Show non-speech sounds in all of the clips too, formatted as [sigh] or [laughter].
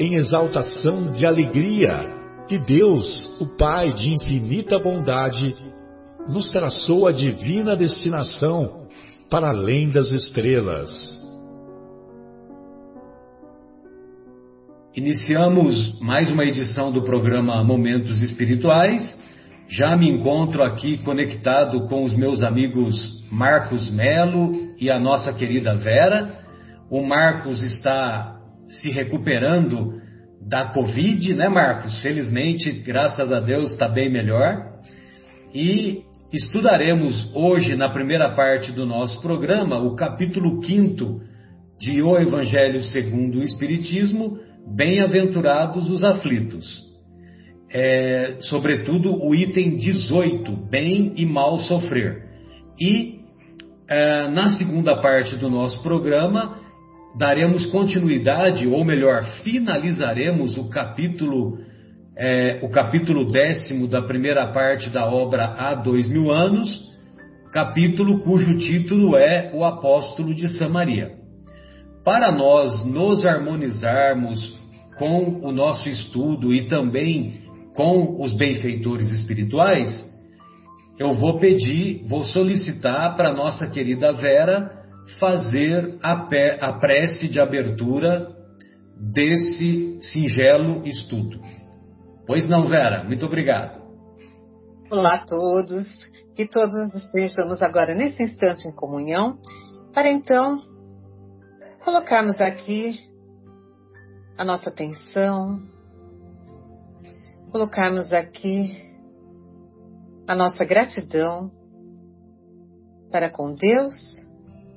em exaltação de alegria que Deus, o Pai de infinita bondade, nos traçou a divina destinação para além das estrelas. Iniciamos mais uma edição do programa Momentos Espirituais. Já me encontro aqui conectado com os meus amigos Marcos Melo e a nossa querida Vera. O Marcos está se recuperando da Covid, né, Marcos? Felizmente, graças a Deus, está bem melhor. E estudaremos hoje, na primeira parte do nosso programa, o capítulo 5 de O Evangelho segundo o Espiritismo, Bem-aventurados os aflitos. É, sobretudo o item 18, Bem e Mal Sofrer. E é, na segunda parte do nosso programa, daremos continuidade, ou melhor, finalizaremos o capítulo, é, o capítulo décimo da primeira parte da obra Há Dois Mil Anos, capítulo cujo título é O Apóstolo de Samaria. Para nós nos harmonizarmos com o nosso estudo e também com os benfeitores espirituais, eu vou pedir, vou solicitar para nossa querida Vera fazer a, a prece de abertura desse singelo estudo. Pois não, Vera? Muito obrigado. Olá a todos, que todos estejamos agora nesse instante em comunhão, para então colocarmos aqui a nossa atenção, colocarmos aqui a nossa gratidão para com Deus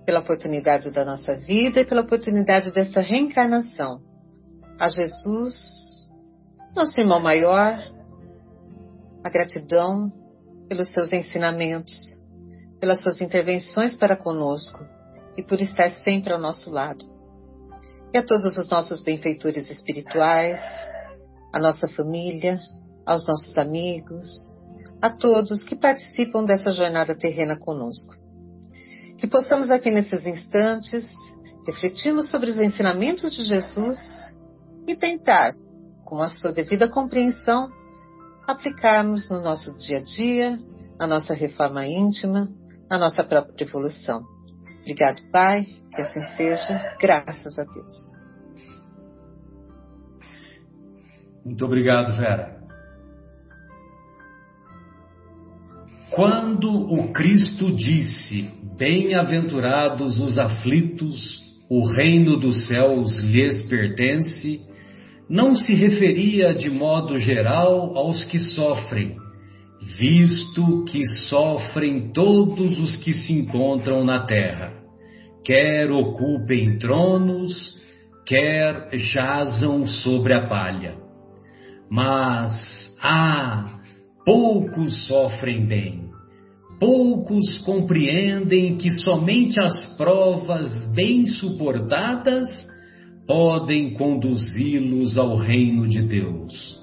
pela oportunidade da nossa vida e pela oportunidade dessa reencarnação. A Jesus, nosso irmão maior, a gratidão pelos seus ensinamentos, pelas suas intervenções para conosco e por estar sempre ao nosso lado. E a todos os nossos benfeitores espirituais, a nossa família, aos nossos amigos, a todos que participam dessa jornada terrena conosco. Que possamos aqui nesses instantes refletirmos sobre os ensinamentos de Jesus e tentar, com a sua devida compreensão, aplicarmos no nosso dia a dia, na nossa reforma íntima, na nossa própria evolução. Obrigado, Pai, que assim seja, graças a Deus. Muito obrigado, Vera. Quando o Cristo disse: Bem-aventurados os aflitos, o reino dos céus lhes pertence, não se referia de modo geral aos que sofrem, visto que sofrem todos os que se encontram na terra, quer ocupem tronos, quer jazam sobre a palha. Mas, ah, poucos sofrem bem Poucos compreendem que somente as provas bem suportadas podem conduzi-los ao reino de Deus.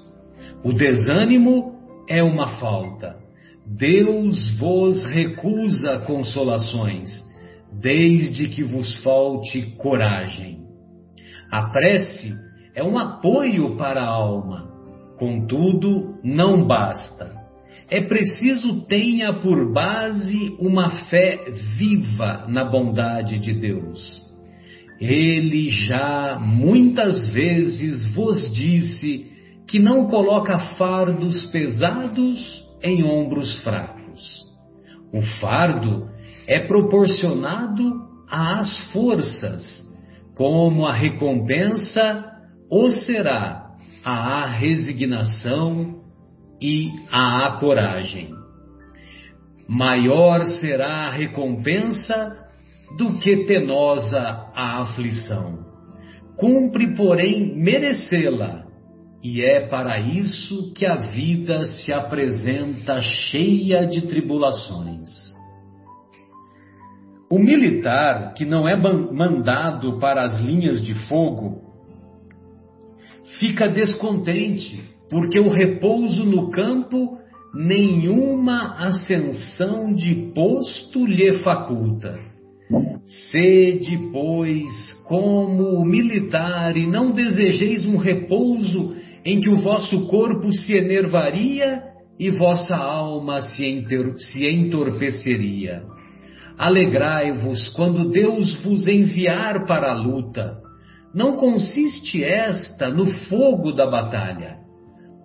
O desânimo é uma falta. Deus vos recusa consolações, desde que vos falte coragem. A prece é um apoio para a alma, contudo, não basta é preciso tenha por base uma fé viva na bondade de Deus. Ele já muitas vezes vos disse que não coloca fardos pesados em ombros fracos. O fardo é proporcionado às forças, como a recompensa o será a resignação e a coragem. Maior será a recompensa do que penosa a aflição. Cumpre, porém, merecê-la, e é para isso que a vida se apresenta cheia de tribulações. O militar que não é mandado para as linhas de fogo fica descontente, porque o repouso no campo nenhuma ascensão de posto lhe faculta. Sede, pois, como militar, e não desejeis um repouso em que o vosso corpo se enervaria e vossa alma se, enter, se entorpeceria. Alegrai-vos quando Deus vos enviar para a luta. Não consiste esta no fogo da batalha,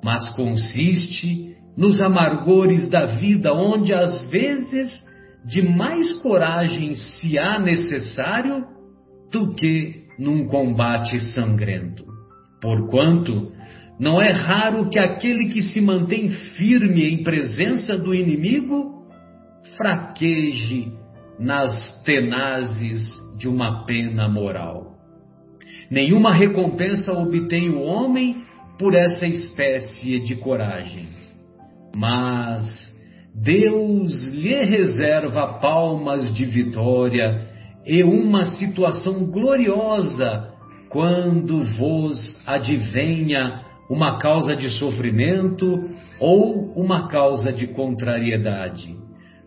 mas consiste nos amargores da vida, onde às vezes de mais coragem se há necessário do que num combate sangrento. Porquanto, não é raro que aquele que se mantém firme em presença do inimigo fraqueje nas tenazes de uma pena moral. Nenhuma recompensa obtém o homem por essa espécie de coragem mas Deus lhe reserva palmas de vitória e uma situação gloriosa quando vos advenha uma causa de sofrimento ou uma causa de contrariedade.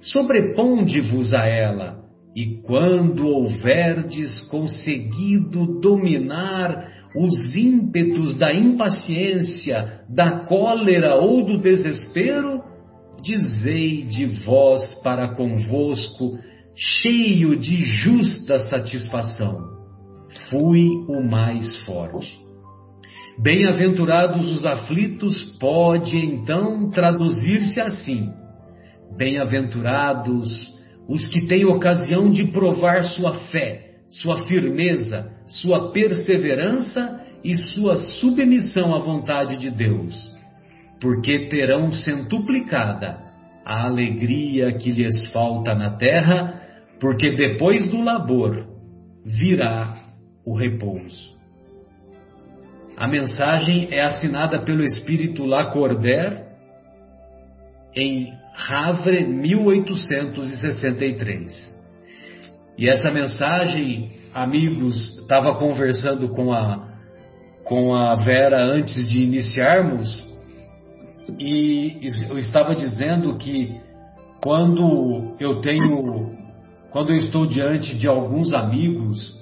Sobreponde-vos a ela, e quando houverdes conseguido dominar os ímpetos da impaciência, da cólera ou do desespero, dizei de vós para convosco, cheio de justa satisfação: fui o mais forte. Bem-aventurados os aflitos pode então traduzir-se assim: Bem-aventurados os que têm ocasião de provar sua fé sua firmeza, sua perseverança e sua submissão à vontade de Deus, porque terão centuplicada a alegria que lhes falta na terra, porque depois do labor virá o repouso. A mensagem é assinada pelo espírito Lacordaire em Havre, 1863. E essa mensagem, amigos, estava conversando com a, com a Vera antes de iniciarmos, e eu estava dizendo que quando eu tenho, quando eu estou diante de alguns amigos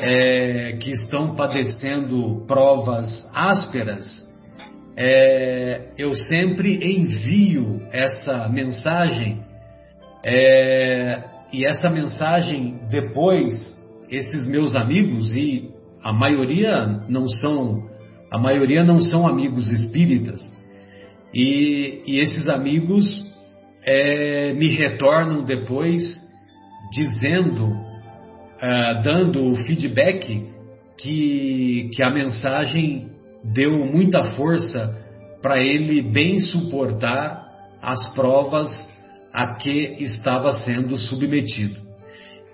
é, que estão padecendo provas ásperas, é, eu sempre envio essa mensagem é, e essa mensagem depois, esses meus amigos e a maioria não são a maioria não são amigos espíritas. E, e esses amigos é, me retornam depois dizendo, é, dando o feedback que, que a mensagem deu muita força para ele bem suportar as provas a que estava sendo submetido.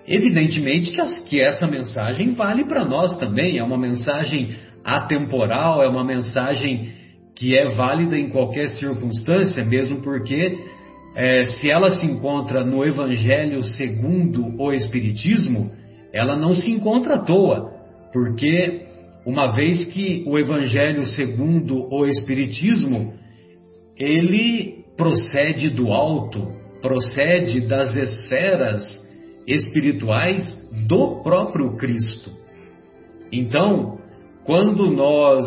Evidentemente que, essa mensagem vale para nós também, é uma mensagem atemporal, é uma mensagem que é válida em qualquer circunstância, mesmo porque é, se ela se encontra no Evangelho segundo o Espiritismo, ela não se encontra à toa, porque uma vez que o Evangelho segundo o Espiritismo ele procede do alto, procede das esferas espirituais do próprio Cristo. Então, quando nós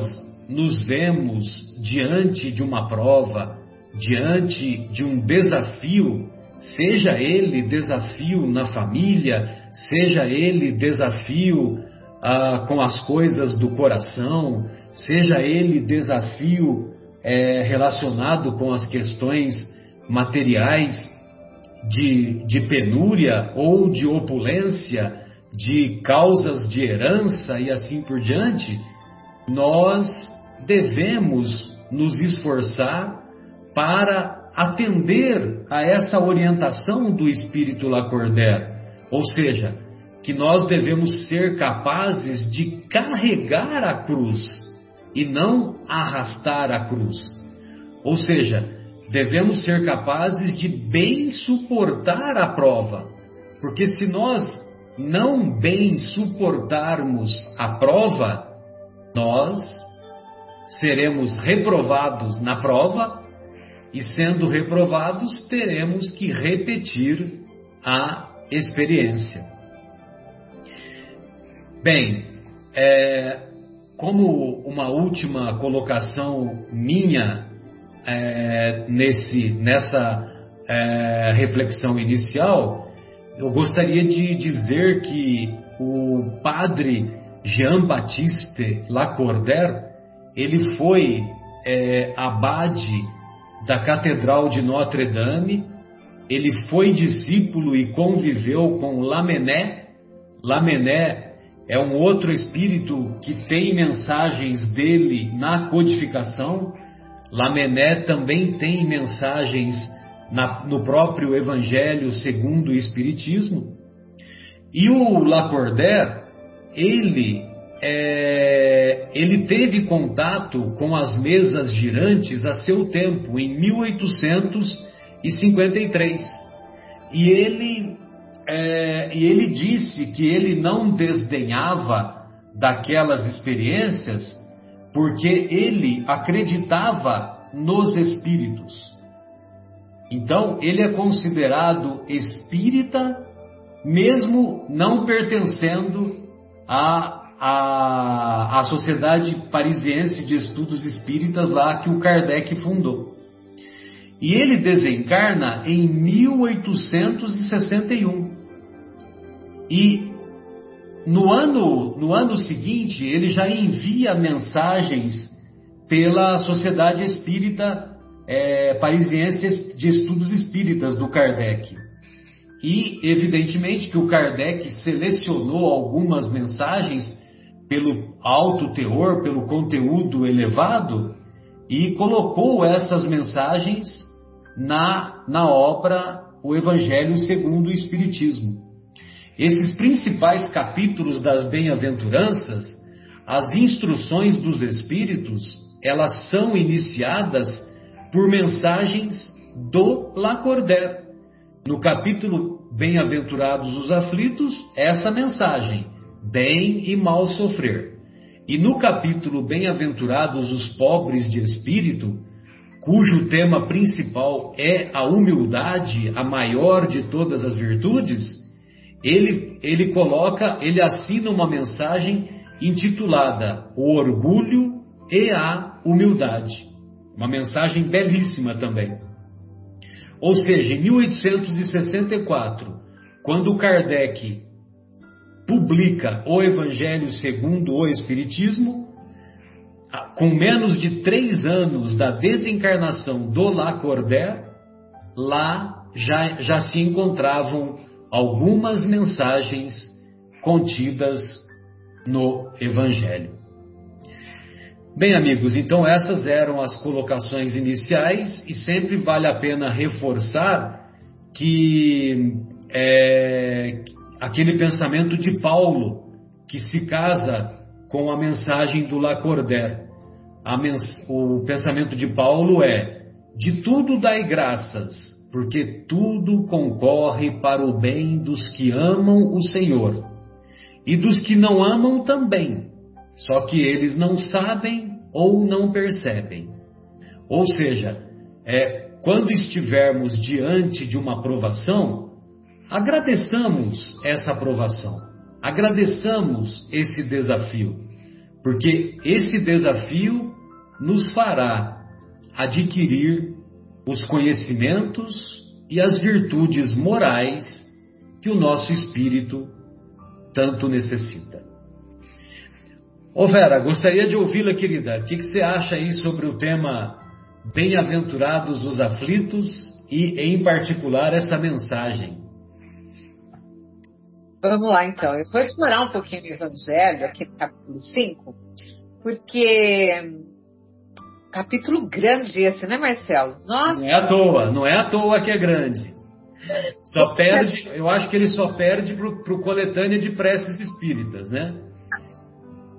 nos vemos diante de uma prova, diante de um desafio, seja ele desafio na família, seja ele desafio ah, com as coisas do coração, seja ele desafio é, relacionado com as questões materiais de, de penúria ou de opulência, de causas de herança e assim por diante, nós devemos nos esforçar para atender a essa orientação do Espírito Lacordaire, ou seja, que nós devemos ser capazes de carregar a cruz e não arrastar a cruz. Ou seja, devemos ser capazes de bem suportar a prova, porque se nós não bem suportarmos a prova, nós seremos reprovados na prova e, sendo reprovados, teremos que repetir a experiência. Bem, é, como uma última colocação minha é, nesse, nessa é, reflexão inicial, eu gostaria de dizer que o padre Jean-Baptiste Lacordaire, ele foi é, abade da Catedral de Notre-Dame, ele foi discípulo e conviveu com Lamennais. Lamennais é um outro espírito que tem mensagens dele na codificação. Lamené também tem mensagens na, no próprio Evangelho segundo o Espiritismo. E o Lacordaire, ele, é, ele teve contato com as mesas girantes a seu tempo, em 1853. E ele é, e ele disse que ele não desdenhava daquelas experiências porque ele acreditava nos espíritos. Então, ele é considerado espírita, mesmo não pertencendo à, à, à Sociedade Parisiense de Estudos Espíritas, lá que o Kardec fundou. E ele desencarna em 1861. E no ano, no ano seguinte, ele já envia mensagens pela Sociedade Espírita é, Parisiense de Estudos Espíritas do Kardec. E, evidentemente, que o Kardec selecionou algumas mensagens pelo alto teor, pelo conteúdo elevado, e colocou essas mensagens na, na obra O Evangelho segundo o Espiritismo. Esses principais capítulos das bem-aventuranças, as instruções dos Espíritos, elas são iniciadas por mensagens do Lacordaire. No capítulo Bem-aventurados os aflitos, essa mensagem: bem e mal sofrer. E no capítulo Bem-aventurados os pobres de espírito, cujo tema principal é a humildade, a maior de todas as virtudes, ele, ele coloca, ele assina uma mensagem intitulada O Orgulho e a Humildade. Uma mensagem belíssima também. Ou seja, em 1864, quando Kardec publica o Evangelho segundo o Espiritismo, com menos de três anos da desencarnação do Lacordaire, lá já, já se encontravam algumas mensagens contidas no Evangelho. Bem, amigos, então essas eram as colocações iniciais e sempre vale a pena reforçar que é, aquele pensamento de Paulo que se casa com a mensagem do Lacordaire. O pensamento de Paulo é: de tudo dai graças, porque tudo concorre para o bem dos que amam o Senhor e dos que não amam também, só que eles não sabem ou não percebem. Ou seja, é, quando estivermos diante de uma provação, agradeçamos essa provação, agradeçamos esse desafio, porque esse desafio nos fará adquirir os conhecimentos e as virtudes morais que o nosso espírito tanto necessita. Ô Vera, gostaria de ouvi-la, querida. O que, que você acha aí sobre o tema Bem-aventurados os aflitos e, em particular, essa mensagem? Vamos lá, então. Eu vou explorar um pouquinho o Evangelho, aqui no capítulo 5, porque capítulo grande esse, né, Marcelo? Nossa! Não é à toa, não é à toa que é grande. Só perde, eu acho que ele só perde para o coletânea de preces espíritas, né?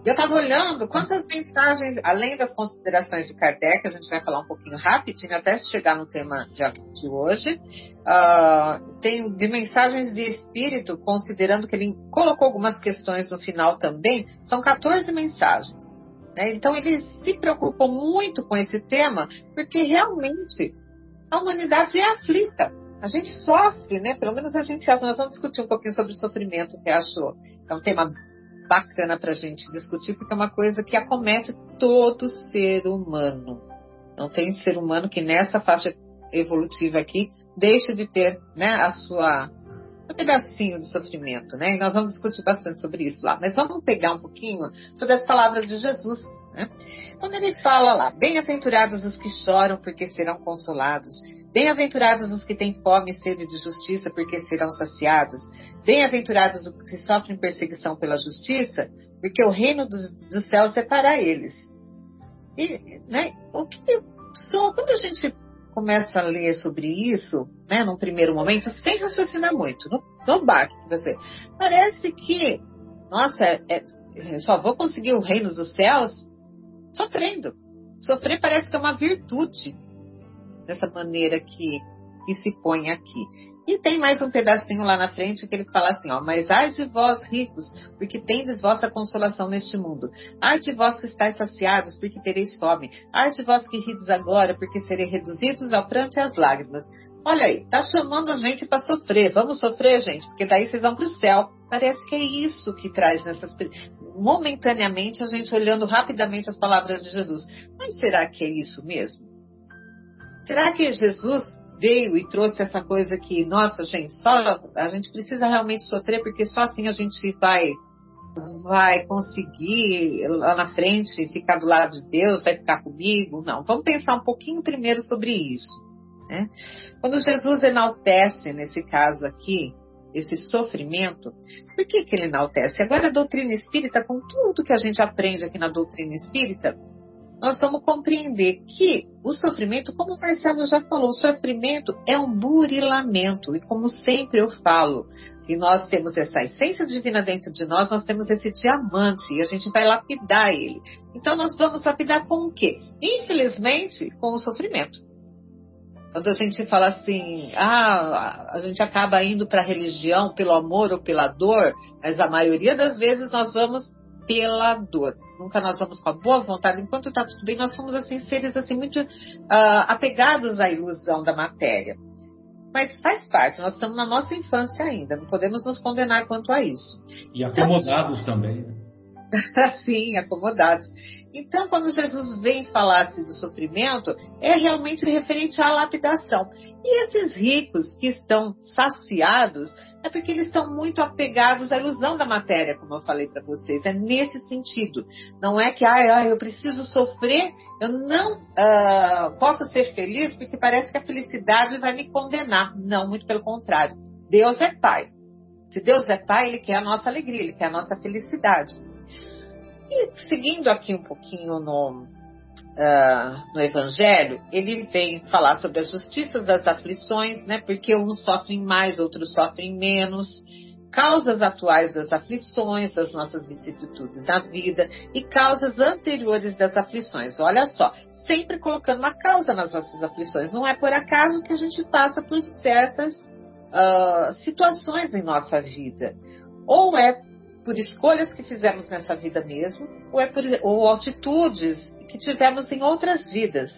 Eu estava olhando quantas mensagens, além das considerações de Kardec, a gente vai falar um pouquinho rapidinho até chegar no tema de, de hoje, uh, tem de mensagens de espírito, considerando que ele colocou algumas questões no final também, são 14 mensagens. Né? Então ele se preocupou muito com esse tema, porque realmente a humanidade é aflita. A gente sofre, né? Pelo menos a gente Nós vamos discutir um pouquinho sobre sofrimento que achou. É um tema bacana para a gente discutir, porque é uma coisa que acomete todo ser humano. Não tem ser humano que nessa faixa evolutiva aqui deixe de ter né, a sua um pedacinho de sofrimento, né? E nós vamos discutir bastante sobre isso lá. Mas vamos pegar um pouquinho sobre as palavras de Jesus, né? Quando ele fala lá, bem-aventurados os que choram, porque serão consolados. Bem-aventurados os que têm fome e sede de justiça, porque serão saciados. Bem-aventurados os que sofrem perseguição pela justiça, porque o reino dos, dos céus para eles. E, né, o que só quando a gente começa a ler sobre isso, né, num primeiro momento, sem raciocinar muito, no, no que você, parece que, nossa, é, é, só vou conseguir o reino dos céus sofrendo. Sofrer parece que é uma virtude dessa maneira que, que se põe aqui. E tem mais um pedacinho lá na frente que ele fala assim, ó, mas ai de vós ricos, porque tendes vossa consolação neste mundo. Ai de vós que estáis saciados, porque tereis fome. Ai de vós que rides agora, porque sereis reduzidos ao pranto e às lágrimas. Olha aí, tá chamando a gente para sofrer. Vamos sofrer, gente, porque daí vocês vão para o céu. Parece que é isso que traz nessas momentaneamente a gente olhando rapidamente as palavras de Jesus. Mas será que é isso mesmo? Será que Jesus veio e trouxe essa coisa que, nossa, gente, só a gente precisa realmente sofrer porque só assim a gente vai vai conseguir lá na frente ficar do lado de Deus, vai ficar comigo? Não, vamos pensar um pouquinho primeiro sobre isso. Né? Quando Jesus enaltece, nesse caso aqui, esse sofrimento, por que, que ele enaltece? Agora a doutrina espírita, com tudo que a gente aprende aqui na doutrina espírita, nós vamos compreender que o sofrimento, como o Marcelo já falou, o sofrimento é um burilamento. E como sempre eu falo, que nós temos essa essência divina dentro de nós, nós temos esse diamante e a gente vai lapidar ele. Então nós vamos lapidar com o quê? Infelizmente, com o sofrimento. Quando a gente fala assim, ah, a gente acaba indo para a religião pelo amor ou pela dor, mas a maioria das vezes nós vamos pela dor. Nunca nós vamos com a boa vontade. Enquanto está tudo bem, nós somos assim seres assim muito uh, apegados à ilusão da matéria. Mas faz parte, nós estamos na nossa infância ainda, não podemos nos condenar quanto a isso. E acomodados então, também. Né? [laughs] Sim, acomodados. Então, quando Jesus vem falar do sofrimento, é realmente referente à lapidação. E esses ricos que estão saciados, é porque eles estão muito apegados à ilusão da matéria, como eu falei para vocês. É nesse sentido. Não é que, ah eu preciso sofrer, eu não uh, posso ser feliz porque parece que a felicidade vai me condenar. Não, muito pelo contrário. Deus é Pai. Se Deus é Pai, Ele quer a nossa alegria, Ele quer a nossa felicidade. E seguindo aqui um pouquinho no, uh, no Evangelho, ele vem falar sobre as justiças das aflições, né? Porque uns sofrem mais, outros sofrem menos. Causas atuais das aflições, das nossas vicissitudes na vida e causas anteriores das aflições. Olha só, sempre colocando uma causa nas nossas aflições. Não é por acaso que a gente passa por certas uh, situações em nossa vida. Ou é por escolhas que fizemos nessa vida mesmo, ou, é por, ou atitudes que tivemos em outras vidas.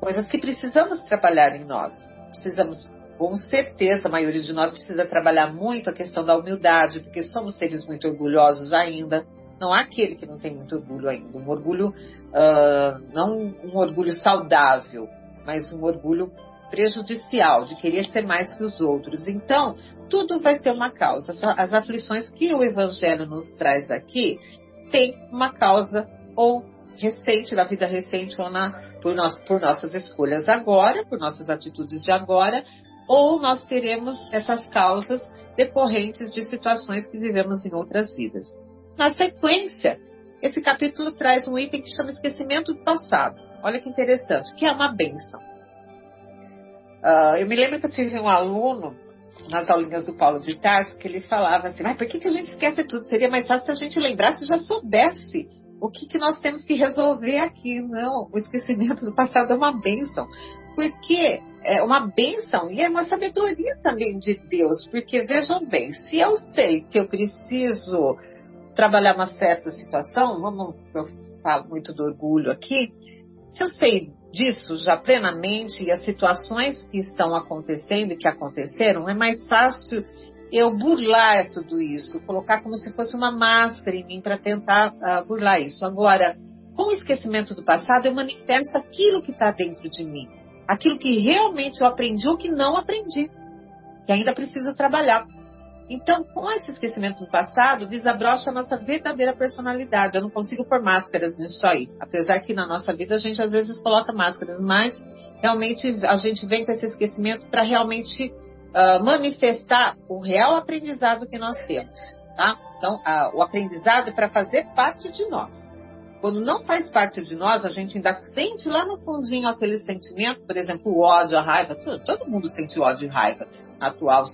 Coisas que precisamos trabalhar em nós. Precisamos, com certeza, a maioria de nós precisa trabalhar muito a questão da humildade, porque somos seres muito orgulhosos ainda. Não há aquele que não tem muito orgulho ainda. Um orgulho, uh, não um orgulho saudável, mas um orgulho prejudicial, de querer ser mais que os outros. Então, tudo vai ter uma causa. As aflições que o Evangelho nos traz aqui tem uma causa ou recente, na vida recente ou na, por, nós, por nossas escolhas agora, por nossas atitudes de agora, ou nós teremos essas causas decorrentes de situações que vivemos em outras vidas. Na sequência, esse capítulo traz um item que chama esquecimento do passado. Olha que interessante, que é uma benção. Uh, eu me lembro que eu tive um aluno nas aulinhas do Paulo de Tarso que ele falava assim, ah, por que, que a gente esquece tudo? Seria mais fácil se a gente lembrasse e já soubesse o que, que nós temos que resolver aqui. Não, o esquecimento do passado é uma benção. Porque é uma benção e é uma sabedoria também de Deus. Porque vejam bem, se eu sei que eu preciso trabalhar uma certa situação, vamos, eu falo muito do orgulho aqui, se eu sei disso já plenamente e as situações que estão acontecendo e que aconteceram, é mais fácil eu burlar tudo isso, colocar como se fosse uma máscara em mim para tentar uh, burlar isso. Agora, com o esquecimento do passado, eu manifesto aquilo que está dentro de mim, aquilo que realmente eu aprendi ou que não aprendi, que ainda preciso trabalhar. Então, com esse esquecimento do passado, desabrocha a nossa verdadeira personalidade. Eu não consigo pôr máscaras nisso aí. Apesar que na nossa vida a gente às vezes coloca máscaras, mas realmente a gente vem com esse esquecimento para realmente uh, manifestar o real aprendizado que nós temos. Tá? Então, uh, o aprendizado é para fazer parte de nós. Quando não faz parte de nós, a gente ainda sente lá no fundinho aquele sentimento, por exemplo, o ódio, a raiva. Todo, todo mundo sente ódio e raiva atual,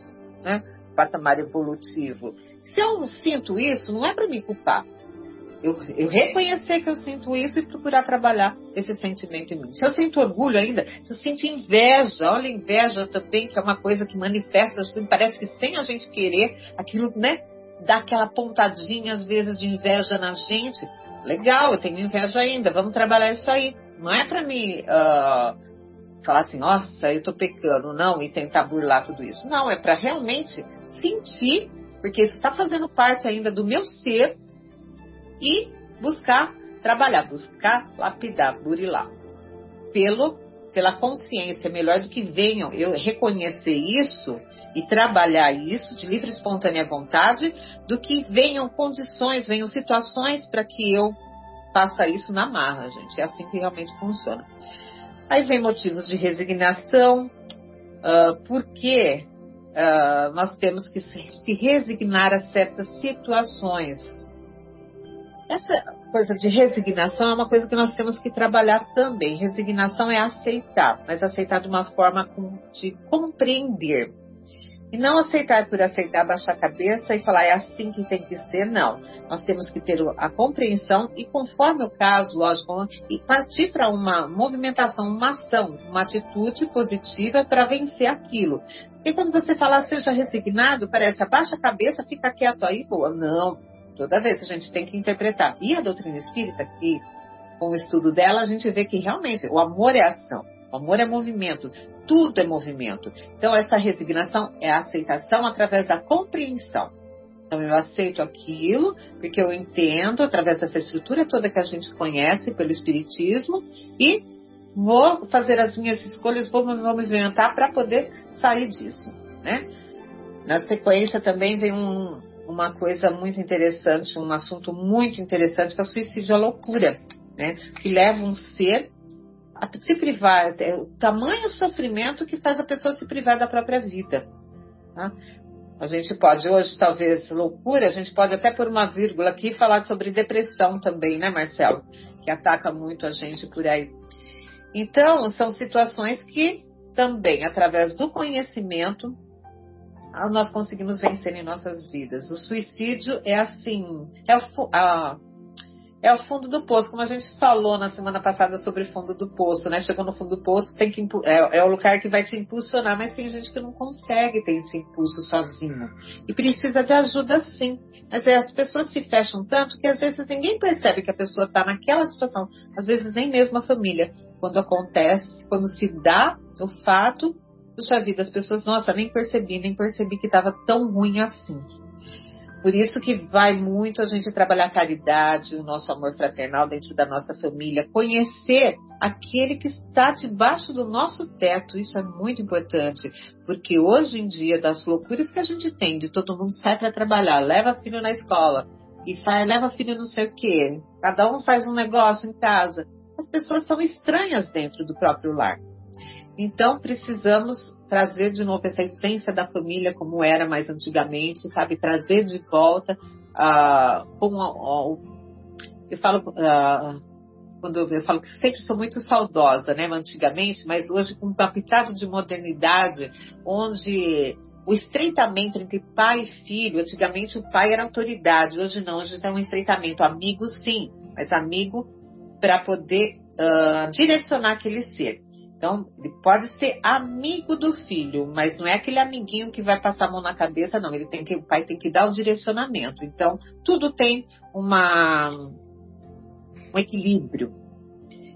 né? Patamar evolutivo. Se eu sinto isso, não é para me culpar. Eu, eu, reconhecer que eu sinto isso e procurar trabalhar esse sentimento em mim. Se eu sinto orgulho ainda, se eu sinto inveja, olha, inveja também, que é uma coisa que manifesta, assim, parece que sem a gente querer, aquilo, né, dá aquela pontadinha, às vezes, de inveja na gente. Legal, eu tenho inveja ainda, vamos trabalhar isso aí. Não é para me uh, falar assim, nossa, eu tô pecando, não, e tentar burlar tudo isso. Não, é para realmente sentir, porque isso está fazendo parte ainda do meu ser, e buscar trabalhar, buscar lapidar, burilar. Pelo, pela consciência, melhor do que venham eu reconhecer isso e trabalhar isso de livre e espontânea vontade, do que venham condições, venham situações para que eu faça isso na marra, gente. É assim que realmente funciona. Aí vem motivos de resignação, uh, porque uh, nós temos que se resignar a certas situações. Essa coisa de resignação é uma coisa que nós temos que trabalhar também. Resignação é aceitar, mas aceitar de uma forma de compreender. E não aceitar por aceitar, baixar a cabeça e falar é assim que tem que ser, não. Nós temos que ter a compreensão e, conforme o caso, lógico, e partir para uma movimentação, uma ação, uma atitude positiva para vencer aquilo. E quando você fala seja resignado, parece abaixa a cabeça, fica quieto aí, boa. Não. Toda vez a gente tem que interpretar. E a doutrina espírita, que com o estudo dela, a gente vê que realmente o amor é ação. O amor é movimento, tudo é movimento. Então, essa resignação é a aceitação através da compreensão. Então, eu aceito aquilo, porque eu entendo, através dessa estrutura toda que a gente conhece pelo Espiritismo, e vou fazer as minhas escolhas, vou me movimentar para poder sair disso. Né? Na sequência, também vem um, uma coisa muito interessante, um assunto muito interessante, que é o suicídio à loucura, né? que leva um ser se privar, é o tamanho sofrimento que faz a pessoa se privar da própria vida. Tá? A gente pode hoje, talvez, loucura, a gente pode até por uma vírgula aqui falar sobre depressão também, né, Marcelo? Que ataca muito a gente por aí. Então, são situações que também, através do conhecimento, nós conseguimos vencer em nossas vidas. O suicídio é assim, é a, é o fundo do poço, como a gente falou na semana passada sobre fundo do poço, né? Chegou no fundo do poço, tem que é, é o lugar que vai te impulsionar, mas tem gente que não consegue ter esse impulso sozinho e precisa de ajuda sim. Mas é, as pessoas se fecham tanto que às vezes ninguém percebe que a pessoa está naquela situação, às vezes nem mesmo a família. Quando acontece, quando se dá o fato, puxa vida, as pessoas, nossa, nem percebi, nem percebi que estava tão ruim assim. Por isso que vai muito a gente trabalhar a caridade, o nosso amor fraternal dentro da nossa família, conhecer aquele que está debaixo do nosso teto. Isso é muito importante, porque hoje em dia, das loucuras que a gente tem, de todo mundo sai para trabalhar, leva filho na escola, e faz, leva filho não sei o quê. Cada um faz um negócio em casa. As pessoas são estranhas dentro do próprio lar. Então precisamos trazer de novo essa essência da família como era mais antigamente, sabe? Trazer de volta uh, com uh, eu falo uh, quando eu falo que sempre sou muito saudosa, né? Antigamente, mas hoje com um pitado de modernidade, onde o estreitamento entre pai e filho, antigamente o pai era autoridade, hoje não, hoje tem um estreitamento, amigo sim, mas amigo para poder uh, direcionar aquele ser. Então, ele pode ser amigo do filho, mas não é aquele amiguinho que vai passar a mão na cabeça, não. Ele tem que, o pai tem que dar o direcionamento. Então, tudo tem uma, um equilíbrio.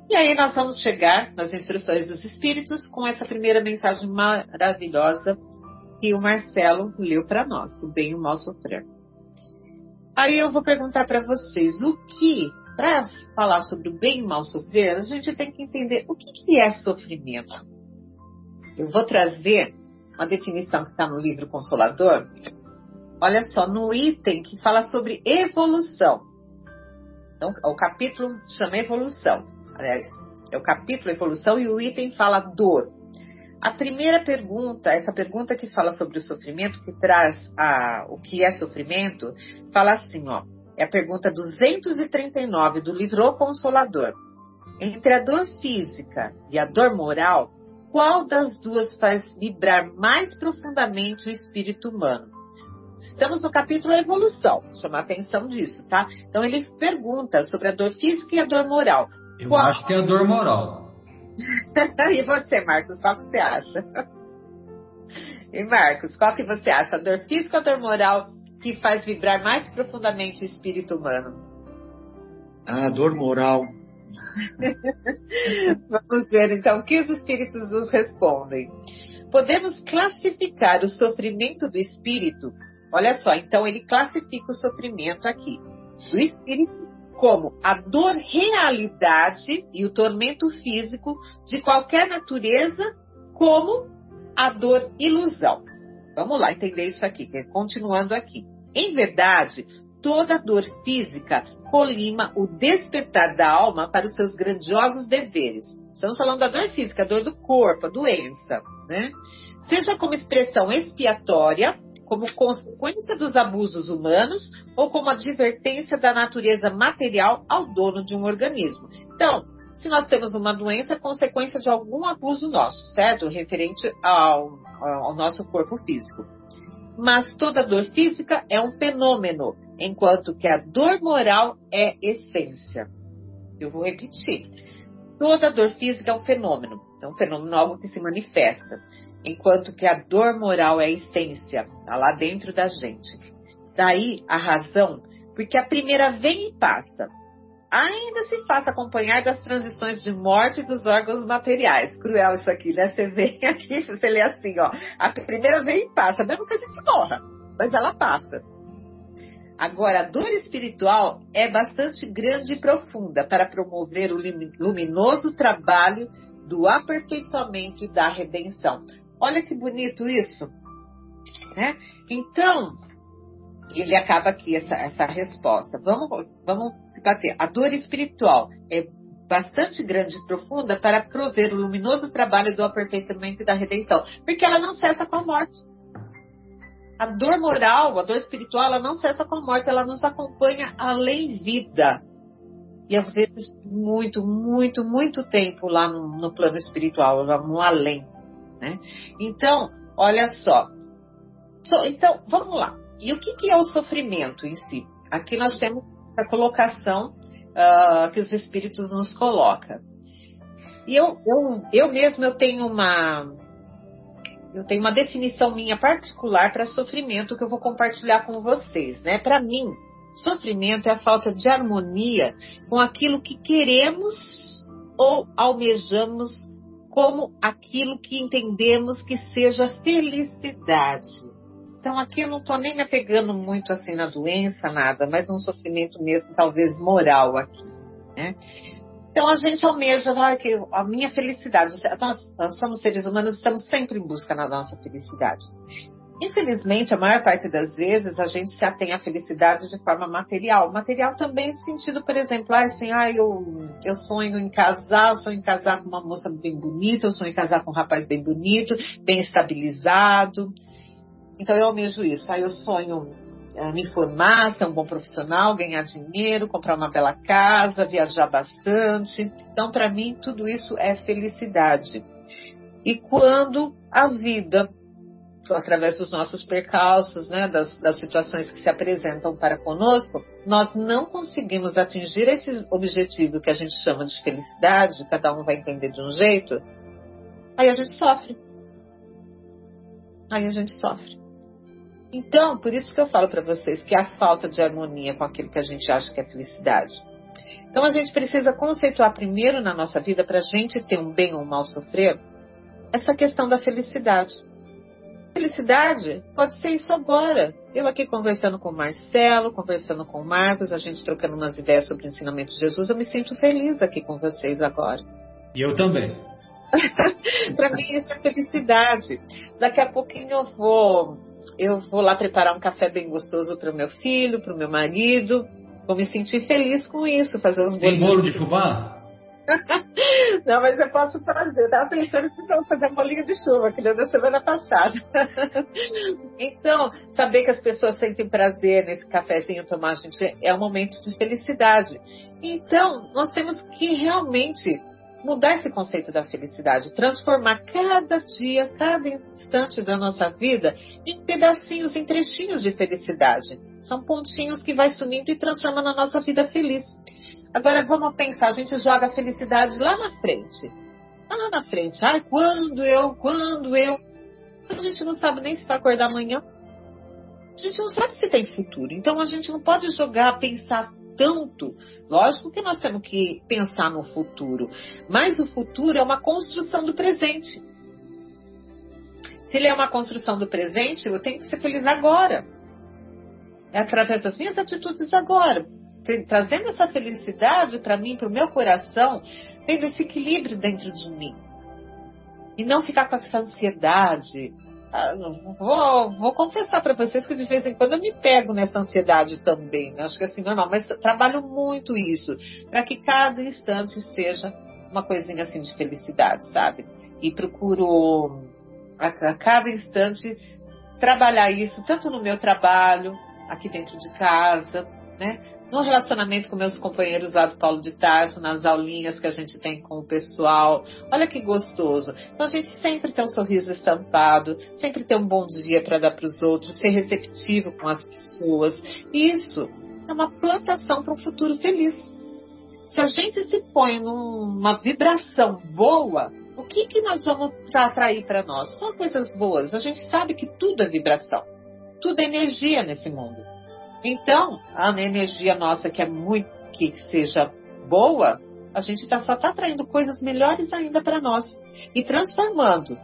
E aí nós vamos chegar nas instruções dos espíritos com essa primeira mensagem maravilhosa que o Marcelo leu para nós, o bem e o mal sofrer. Aí eu vou perguntar para vocês o que, para falar sobre o bem e o mal sofrer, a gente tem que entender o que, que é sofrimento. Eu vou trazer uma definição que está no livro Consolador. Olha só, no item que fala sobre evolução. Então, o capítulo chama Evolução. Aliás, é o capítulo Evolução e o item fala dor. A primeira pergunta, essa pergunta que fala sobre o sofrimento, que traz a, o que é sofrimento, fala assim, ó. É a pergunta 239 do livro O Consolador. Entre a dor física e a dor moral, qual das duas faz vibrar mais profundamente o espírito humano? Estamos no capítulo Evolução, chama a atenção disso, tá? Então ele pergunta sobre a dor física e a dor moral. Eu qual... acho que é a dor moral. [laughs] e você, Marcos, qual que você acha? [laughs] e Marcos, qual que você acha? A dor física ou a dor moral que faz vibrar mais profundamente o espírito humano? A dor moral. [laughs] Vamos ver então o que os espíritos nos respondem. Podemos classificar o sofrimento do espírito. Olha só, então ele classifica o sofrimento aqui do espírito como a dor realidade e o tormento físico de qualquer natureza, como a dor ilusão. Vamos lá entender isso aqui, continuando aqui. Em verdade, toda dor física colima o despertar da alma para os seus grandiosos deveres. Estamos falando da dor física, dor do corpo, a doença, né? Seja como expressão expiatória como consequência dos abusos humanos ou como advertência da natureza material ao dono de um organismo. Então, se nós temos uma doença, é consequência de algum abuso nosso, certo? Referente ao, ao nosso corpo físico. Mas toda dor física é um fenômeno, enquanto que a dor moral é essência. Eu vou repetir. Toda dor física é um fenômeno. É um fenômeno, algo que se manifesta enquanto que a dor moral é a essência, está lá dentro da gente. Daí a razão, porque a primeira vem e passa. Ainda se faça acompanhar das transições de morte dos órgãos materiais. Cruel isso aqui, né? Você vem [laughs] aqui, você lê assim, ó. A primeira vem e passa, mesmo que a gente morra, mas ela passa. Agora, a dor espiritual é bastante grande e profunda para promover o luminoso trabalho do aperfeiçoamento e da redenção. Olha que bonito isso. Né? Então, ele acaba aqui essa, essa resposta. Vamos, vamos se bater. A dor espiritual é bastante grande e profunda para prover o luminoso trabalho do aperfeiçoamento e da redenção, porque ela não cessa com a morte. A dor moral, a dor espiritual, ela não cessa com a morte, ela nos acompanha além vida. E às vezes muito, muito, muito tempo lá no, no plano espiritual, no além. Né? Então, olha só. So, então, vamos lá. E o que, que, é o sofrimento em si? Aqui nós temos a colocação uh, que os espíritos nos colocam. E eu, eu, eu mesmo eu tenho uma eu tenho uma definição minha particular para sofrimento que eu vou compartilhar com vocês, né? Para mim, sofrimento é a falta de harmonia com aquilo que queremos ou almejamos como aquilo que entendemos que seja felicidade. Então aqui eu não estou nem me apegando muito assim na doença, nada, mas num sofrimento mesmo, talvez moral aqui. Né? Então a gente almeja ah, que a minha felicidade, nós, nós somos seres humanos, estamos sempre em busca da nossa felicidade. Infelizmente, a maior parte das vezes a gente se atém à felicidade de forma material. Material também no sentido, por exemplo, assim, ah, eu, eu sonho em casar, sonho em casar com uma moça bem bonita, eu sonho em casar com um rapaz bem bonito, bem estabilizado. Então eu almejo isso. Aí eu sonho é, me formar, ser um bom profissional, ganhar dinheiro, comprar uma bela casa, viajar bastante. Então, para mim, tudo isso é felicidade. E quando a vida através dos nossos percalços, né, das, das situações que se apresentam para conosco, nós não conseguimos atingir esse objetivo que a gente chama de felicidade, cada um vai entender de um jeito, aí a gente sofre. Aí a gente sofre. Então, por isso que eu falo para vocês que há falta de harmonia com aquilo que a gente acha que é felicidade. Então, a gente precisa conceituar primeiro na nossa vida, para a gente ter um bem ou um mal sofrer, essa questão da felicidade. Felicidade pode ser isso agora. Eu aqui conversando com o Marcelo, conversando com o Marcos, a gente trocando umas ideias sobre o ensinamento de Jesus, eu me sinto feliz aqui com vocês agora. E eu também. [laughs] Para mim isso é felicidade. Daqui a pouquinho eu vou eu vou lá preparar um café bem gostoso para o meu filho, para o meu marido. Vou me sentir feliz com isso, fazer uns bolinhos. Tem bolo de fubá? [laughs] Não, mas eu posso fazer. Eu tava pensando se vou fazer bolinho de chuva, que deu da semana passada. [laughs] então, saber que as pessoas sentem prazer nesse cafezinho tomar, gente, é um momento de felicidade. Então, nós temos que realmente mudar esse conceito da felicidade, transformar cada dia, cada instante da nossa vida em pedacinhos, em trechinhos de felicidade. São pontinhos que vai sumindo e transformando a nossa vida feliz. Agora vamos pensar, a gente joga a felicidade lá na frente. Lá na frente. Ai, quando eu, quando eu. A gente não sabe nem se vai acordar amanhã. A gente não sabe se tem futuro. Então a gente não pode jogar, pensar tanto. Lógico que nós temos que pensar no futuro, mas o futuro é uma construção do presente. Se ele é uma construção do presente, eu tenho que ser feliz agora. É através das minhas atitudes agora. Trazendo essa felicidade para mim, para o meu coração, tendo esse equilíbrio dentro de mim. E não ficar com essa ansiedade, ah, vou, vou confessar para vocês que de vez em quando eu me pego nessa ansiedade também. Né? Acho que assim, normal, mas trabalho muito isso, para que cada instante seja uma coisinha assim de felicidade, sabe? E procuro a, a cada instante trabalhar isso, tanto no meu trabalho, aqui dentro de casa, né? No relacionamento com meus companheiros lá do Paulo de Tarso, nas aulinhas que a gente tem com o pessoal. Olha que gostoso. Então a gente sempre tem um sorriso estampado, sempre ter um bom dia para dar para os outros, ser receptivo com as pessoas. Isso é uma plantação para um futuro feliz. Se a gente se põe numa vibração boa, o que, que nós vamos atrair para nós? Só coisas boas. A gente sabe que tudo é vibração. Tudo é energia nesse mundo. Então, a energia nossa que é muito que seja boa, a gente tá, só está atraindo coisas melhores ainda para nós e transformando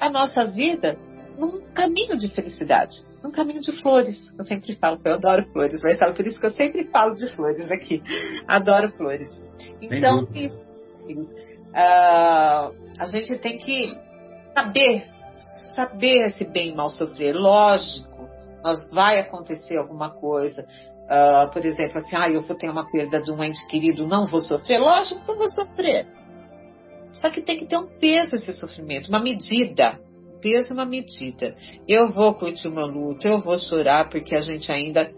a nossa vida num caminho de felicidade, num caminho de flores. Eu sempre falo que eu adoro flores, mas sabe por isso que eu sempre falo de flores aqui. [laughs] Adoro flores. Então, isso, uh, a gente tem que saber, saber esse bem e mal sofrer. Lógico nós vai acontecer alguma coisa. Uh, por exemplo, assim, ah, eu vou ter uma perda de um ente querido, não vou sofrer? Lógico que eu vou sofrer. Só que tem que ter um peso esse sofrimento, uma medida. Peso, uma medida. Eu vou curtir o luto, eu vou chorar porque a gente ainda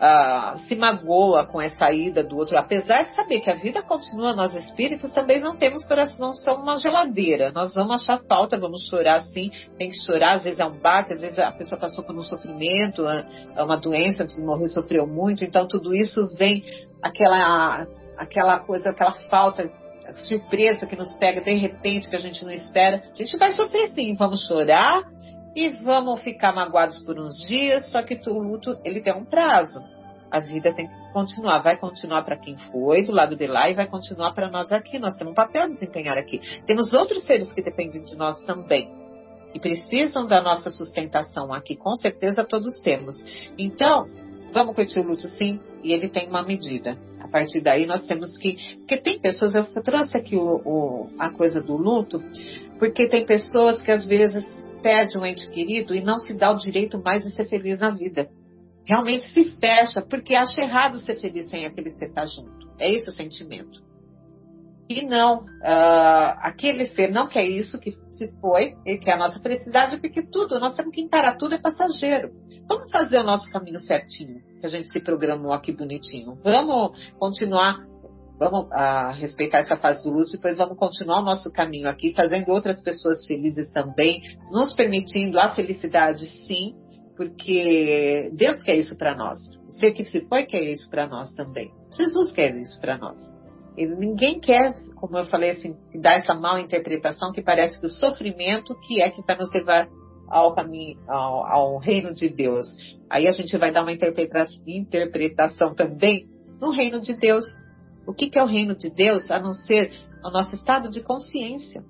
ah, se magoa com essa ida do outro, apesar de saber que a vida continua, nós espíritos também não temos coração, não são uma geladeira. Nós vamos achar falta, vamos chorar sim, tem que chorar, às vezes é um baque, às vezes a pessoa passou por um sofrimento, é, é uma doença, antes de morrer sofreu muito, então tudo isso vem aquela, aquela coisa, aquela falta surpresa que nos pega de repente, que a gente não espera. A gente vai sofrer sim, vamos chorar, e vamos ficar magoados por uns dias, só que o luto ele tem um prazo. A vida tem que continuar, vai continuar para quem foi do lado de lá e vai continuar para nós aqui. Nós temos um papel a desempenhar aqui. Temos outros seres que dependem de nós também e precisam da nossa sustentação aqui. Com certeza todos temos. Então, vamos curtir o luto sim, e ele tem uma medida. A partir daí nós temos que. Porque tem pessoas, eu trouxe aqui o, o, a coisa do luto, porque tem pessoas que às vezes perde um ente querido e não se dá o direito mais de ser feliz na vida. Realmente se fecha porque acha errado ser feliz sem aquele ser estar junto. É esse o sentimento. E não, uh, aquele ser não quer isso que se foi, ele quer a nossa felicidade, porque tudo, nós temos que encarar tudo é passageiro. Vamos fazer o nosso caminho certinho, que a gente se programou aqui bonitinho. Vamos continuar, vamos uh, respeitar essa fase do luto, depois vamos continuar o nosso caminho aqui, fazendo outras pessoas felizes também, nos permitindo a felicidade, sim, porque Deus quer isso para nós. O ser que se foi quer isso para nós também. Jesus quer isso para nós. Ele, ninguém quer, como eu falei assim, dar essa mal interpretação que parece que o sofrimento que é que vai nos levar ao caminho, ao, ao reino de Deus. Aí a gente vai dar uma interpretação também no reino de Deus. O que, que é o reino de Deus a não ser o nosso estado de consciência?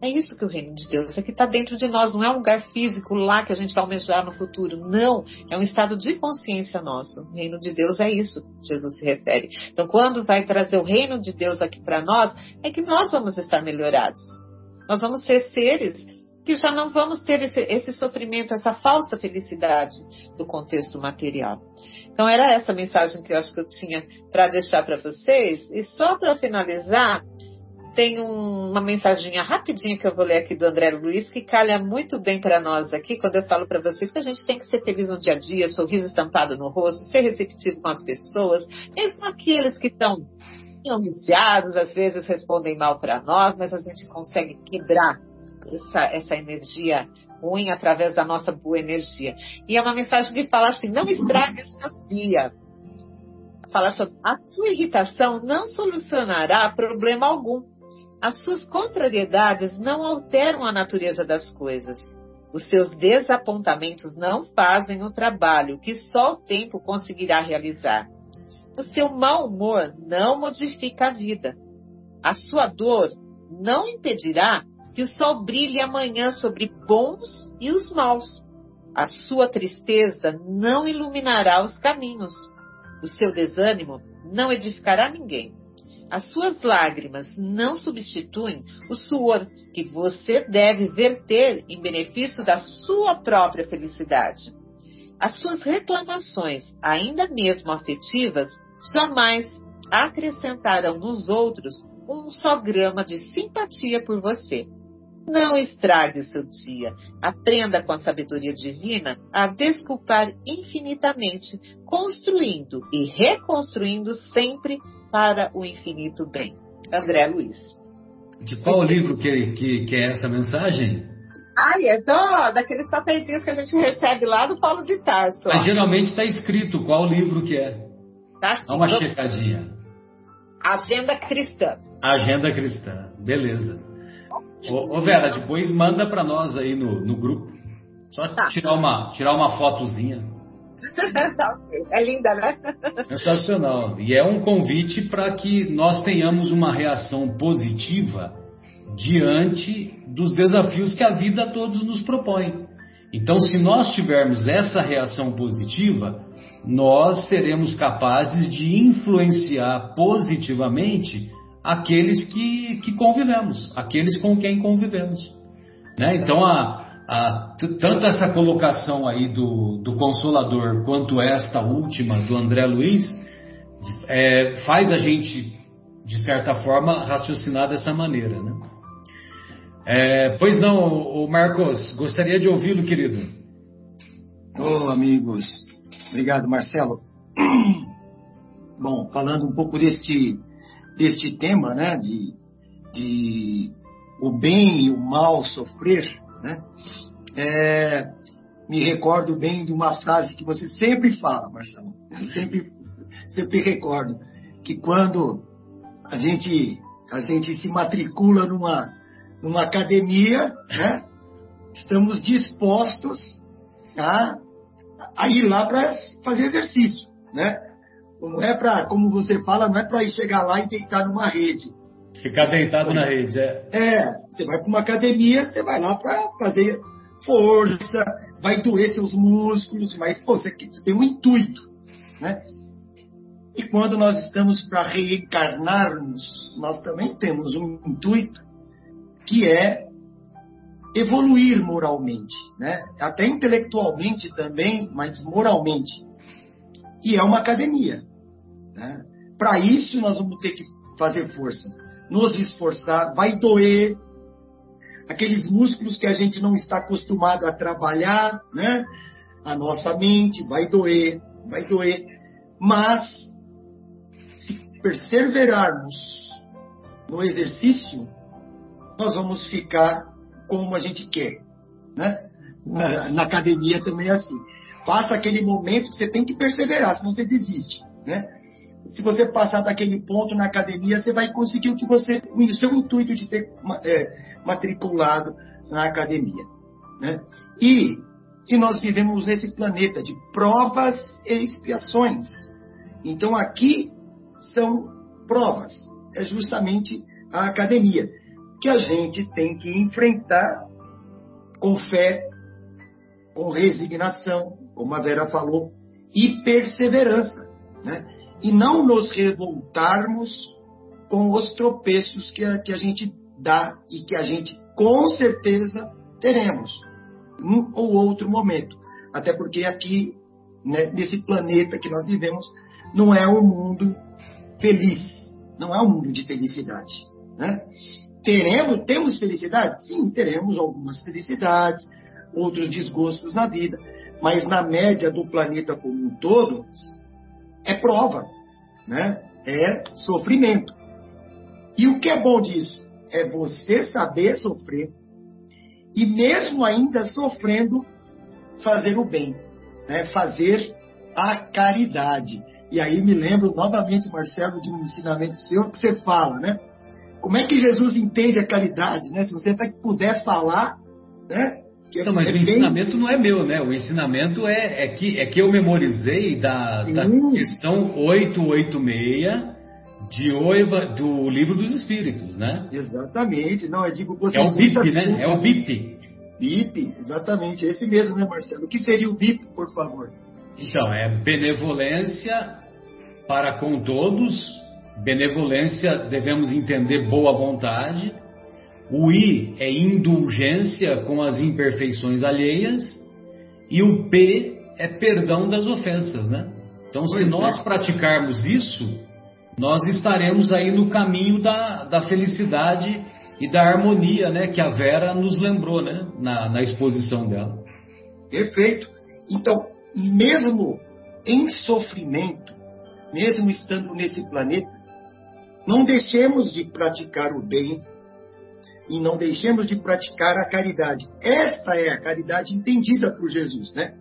É isso que o reino de Deus é que está dentro de nós, não é um lugar físico lá que a gente vai almejar no futuro. Não, é um estado de consciência nosso. O reino de Deus é isso, Jesus se refere. Então, quando vai trazer o reino de Deus aqui para nós, é que nós vamos estar melhorados. Nós vamos ser seres que já não vamos ter esse, esse sofrimento, essa falsa felicidade do contexto material. Então, era essa mensagem que eu acho que eu tinha para deixar para vocês. E só para finalizar, tem um, uma mensaginha rapidinha que eu vou ler aqui do André Luiz, que calha muito bem para nós aqui, quando eu falo para vocês que a gente tem que ser feliz no dia a dia, sorriso estampado no rosto, ser receptivo com as pessoas, mesmo aqueles que estão viciados, às vezes respondem mal para nós, mas a gente consegue quebrar essa, essa energia ruim através da nossa boa energia. E é uma mensagem que fala assim: não estrague o seu dia. Fala sobre a sua irritação não solucionará problema algum as suas contrariedades não alteram a natureza das coisas. Os seus desapontamentos não fazem o trabalho que só o tempo conseguirá realizar. O seu mau humor não modifica a vida. A sua dor não impedirá que o sol brilhe amanhã sobre bons e os maus. A sua tristeza não iluminará os caminhos. O seu desânimo não edificará ninguém. As suas lágrimas não substituem o suor que você deve verter em benefício da sua própria felicidade. As suas reclamações, ainda mesmo afetivas, jamais acrescentarão nos outros um só grama de simpatia por você. Não estrague o seu dia. Aprenda com a sabedoria divina a desculpar infinitamente, construindo e reconstruindo sempre para o infinito bem. André Luiz. De qual livro que, que, que é essa mensagem? Ai, é do, daqueles papeizinhos que a gente recebe lá do Paulo de Tarso. Mas geralmente está escrito qual livro que é. Tá Dá uma checadinha. Agenda Cristã. Agenda Cristã, beleza. Ô, ô Vera, depois manda para nós aí no, no grupo. Só tá. tirar, uma, tirar uma fotozinha. [laughs] É linda, né? Sensacional. E é um convite para que nós tenhamos uma reação positiva diante dos desafios que a vida a todos nos propõe. Então, se nós tivermos essa reação positiva, nós seremos capazes de influenciar positivamente aqueles que, que convivemos, aqueles com quem convivemos. Né? Então, a, a, tanto essa colocação aí do, do Consolador quanto esta última do André Luiz é, faz a gente, de certa forma, raciocinar dessa maneira. Né? É, pois não, o Marcos, gostaria de ouvi-lo, querido. Ô, oh, amigos, obrigado, Marcelo. [clears throat] Bom, falando um pouco deste, deste tema, né, de, de o bem e o mal sofrer, né? É, me recordo bem de uma frase que você sempre fala, Marcelo. sempre, sempre recordo que quando a gente a gente se matricula numa numa academia, né? Estamos dispostos a, a ir lá para fazer exercício, né? Não é para, como você fala, não é para ir chegar lá e deitar numa rede. Ficar deitado na rede, é. É, você vai para uma academia, você vai lá para fazer força, vai doer seus músculos, mas pô, você, você tem um intuito, né? E quando nós estamos para reencarnarmos, nós também temos um intuito que é evoluir moralmente, né? até intelectualmente também, mas moralmente. E é uma academia. Né? Para isso, nós vamos ter que fazer força, nos esforçar, vai doer. Aqueles músculos que a gente não está acostumado a trabalhar, né? a nossa mente, vai doer, vai doer. Mas, se perseverarmos no exercício, nós vamos ficar como a gente quer. Né? Na, na academia também é assim. Passa aquele momento que você tem que perseverar, senão você desiste. Né? Se você passar daquele ponto na academia, você vai conseguir o que você, o seu intuito de ter é, matriculado na academia. Né? E, e nós vivemos nesse planeta de provas e expiações. Então aqui são provas. É justamente a academia que a gente tem que enfrentar com fé, com resignação, como a Vera falou, e perseverança, né? E não nos revoltarmos com os tropeços que a, que a gente dá e que a gente com certeza teremos um ou outro momento. Até porque aqui, né, nesse planeta que nós vivemos, não é um mundo feliz, não é um mundo de felicidade. Né? Teremos, temos felicidade? Sim, teremos algumas felicidades, outros desgostos na vida, mas na média do planeta como um todo, é prova, né? é sofrimento. E o que é bom disso? É você saber sofrer e mesmo ainda sofrendo, fazer o bem, né? fazer a caridade. E aí me lembro novamente, Marcelo, de um ensinamento seu que você fala, né? Como é que Jesus entende a caridade, né? Se você até puder falar, né? Que não, mas é o ensinamento bem... não é meu, né? O ensinamento é, é, que, é que eu memorizei da, da questão 886 de Oiva, do Livro dos Espíritos, né? Exatamente. Não, eu digo você É o BIP, né? É o BIP. BIP, exatamente. Esse mesmo, né, Marcelo? O que seria o BIP, por favor? Então, é benevolência para com todos, Benevolência devemos entender boa vontade. O I é indulgência com as imperfeições alheias. E o P é perdão das ofensas, né? Então, pois se nós é. praticarmos isso, nós estaremos aí no caminho da, da felicidade e da harmonia, né? Que a Vera nos lembrou, né? Na, na exposição dela. Perfeito. Então, mesmo em sofrimento, mesmo estando nesse planeta, não deixemos de praticar o bem e não deixemos de praticar a caridade. Esta é a caridade entendida por Jesus, né?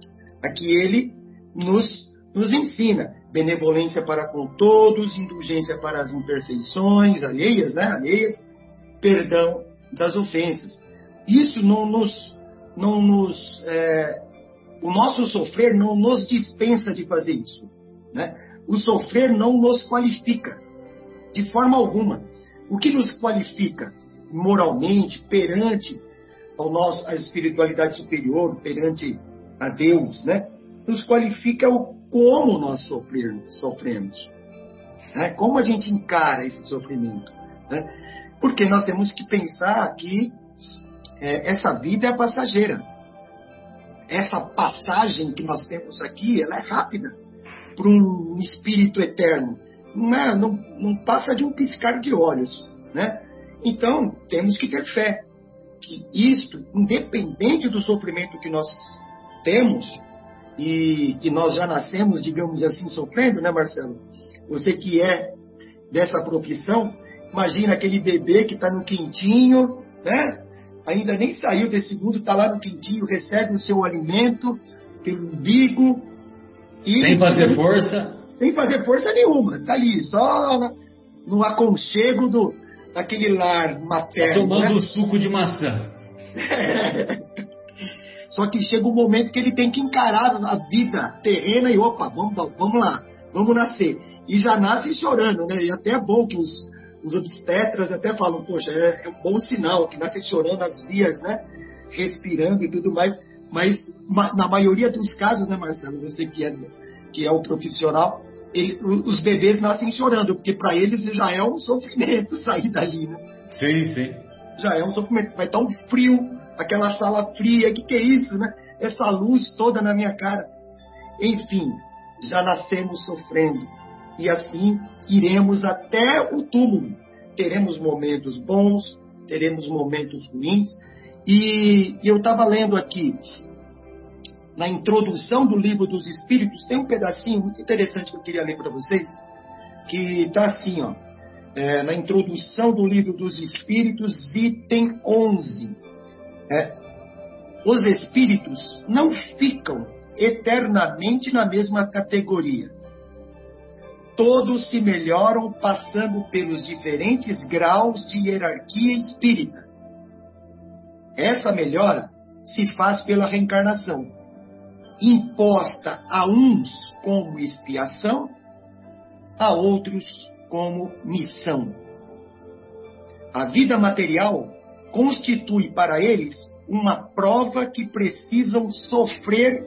A que ele nos, nos ensina. Benevolência para com todos, indulgência para as imperfeições alheias, né? Alheias, perdão das ofensas. Isso não nos, não nos, é, o nosso sofrer não nos dispensa de fazer isso, né? O sofrer não nos qualifica de forma alguma. O que nos qualifica moralmente perante ao nosso, a espiritualidade superior, perante a Deus, né? Nos qualifica o como nós sofremos, sofremos. Né? Como a gente encara esse sofrimento. Né? Porque nós temos que pensar que é, essa vida é passageira. Essa passagem que nós temos aqui, ela é rápida para um espírito eterno não, é, não, não passa de um piscar de olhos. Né? Então, temos que ter fé que isto, independente do sofrimento que nós temos, e que nós já nascemos, digamos assim, sofrendo, né, Marcelo? Você que é dessa profissão, imagina aquele bebê que está no quentinho, né? Ainda nem saiu desse mundo, está lá no quentinho, recebe o seu alimento pelo umbigo. E Sem fazer força sem fazer força nenhuma. Tá ali, só no aconchego do, daquele lar materno. Tá tomando né? suco de maçã. [laughs] Só que chega um momento que ele tem que encarar a vida terrena e opa, vamos, vamos lá, vamos nascer. E já nasce chorando, né? E até é bom que os, os obstetras até falam, poxa, é, é um bom sinal que nasce chorando as vias, né? Respirando e tudo mais. Mas na maioria dos casos, né, Marcelo? Você que é, que é o profissional, ele, os bebês nascem chorando, porque para eles já é um sofrimento [laughs] sair dali, né? Sim, sim. Já é um sofrimento. Vai estar um frio aquela sala fria, que que é isso, né? Essa luz toda na minha cara. Enfim, já nascemos sofrendo e assim iremos até o túmulo. Teremos momentos bons, teremos momentos ruins. E, e eu estava lendo aqui, na introdução do livro dos Espíritos, tem um pedacinho muito interessante que eu queria ler para vocês, que está assim, ó, é, na introdução do livro dos Espíritos, item 11. É, os Espíritos não ficam eternamente na mesma categoria todos se melhoram passando pelos diferentes graus de hierarquia espírita. Essa melhora se faz pela reencarnação, imposta a uns como expiação, a outros como missão. A vida material constitui para eles uma prova que precisam sofrer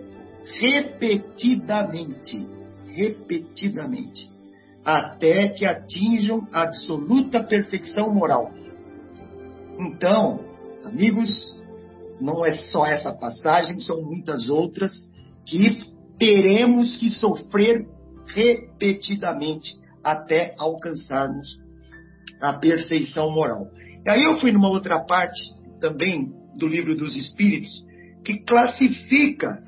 repetidamente. Repetidamente até que atinjam a absoluta perfeição moral. Então, amigos, não é só essa passagem, são muitas outras que teremos que sofrer repetidamente até alcançarmos a perfeição moral. E aí eu fui numa outra parte também do livro dos Espíritos que classifica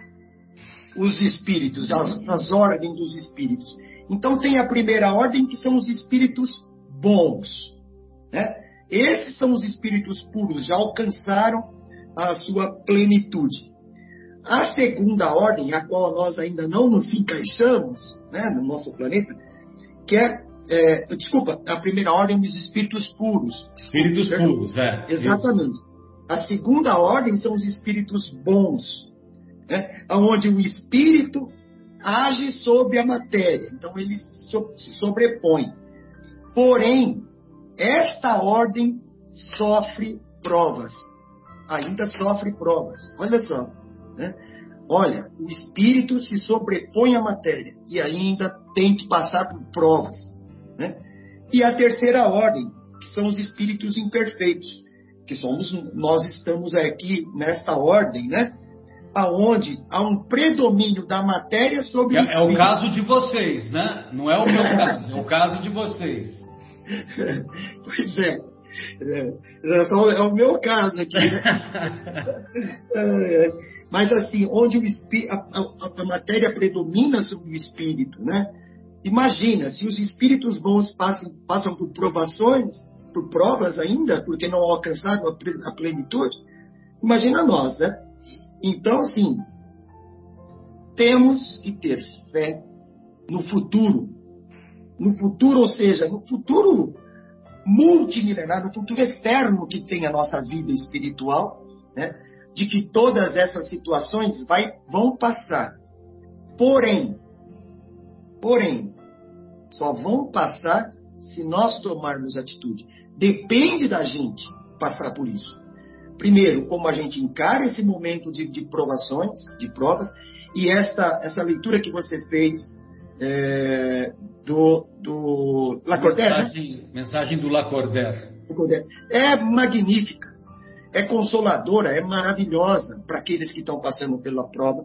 os espíritos, as, as ordens dos espíritos. Então tem a primeira ordem que são os espíritos bons. Né? Esses são os espíritos puros, já alcançaram a sua plenitude. A segunda ordem, a qual nós ainda não nos encaixamos né, no nosso planeta, que é, é, desculpa, a primeira ordem dos espíritos puros. Espíritos puros, é. Exatamente. Isso. A segunda ordem são os espíritos bons, né, onde o espírito age sobre a matéria, então ele se sobrepõe. Porém, esta ordem sofre provas, ainda sofre provas. Olha só, né? olha, o espírito se sobrepõe à matéria e ainda tem que passar por provas. Né? E a terceira ordem, que são os espíritos imperfeitos, que somos nós estamos aqui nesta ordem, né? aonde há um predomínio da matéria sobre é, o espírito. É o caso de vocês, né? Não é o meu caso, é o caso de vocês. [laughs] pois é. É, é, é o meu caso aqui. Né? [laughs] É, é, mas assim, onde o a, a, a, matéria predomina sobre o espírito, né? Imagina, se os espíritos bons passam, passam por provações, por provas ainda, porque não alcançaram a plenitude, imagina nós, né? Então, assim, temos que ter fé no futuro. No futuro, ou seja, no futuro multimilenar, no futuro eterno que tem a nossa vida espiritual, né? de que todas essas situações vai, vão passar. Porém, porém, só vão passar se nós tomarmos atitude. Depende da gente passar por isso primeiro, como a gente encara esse momento de, de provações, de provas, e esta, essa leitura que você fez é, do, do Lacordaire. Mensagem, né? mensagem do Lacordaire. É magnífica, é consoladora, é maravilhosa para aqueles que estão passando pela prova,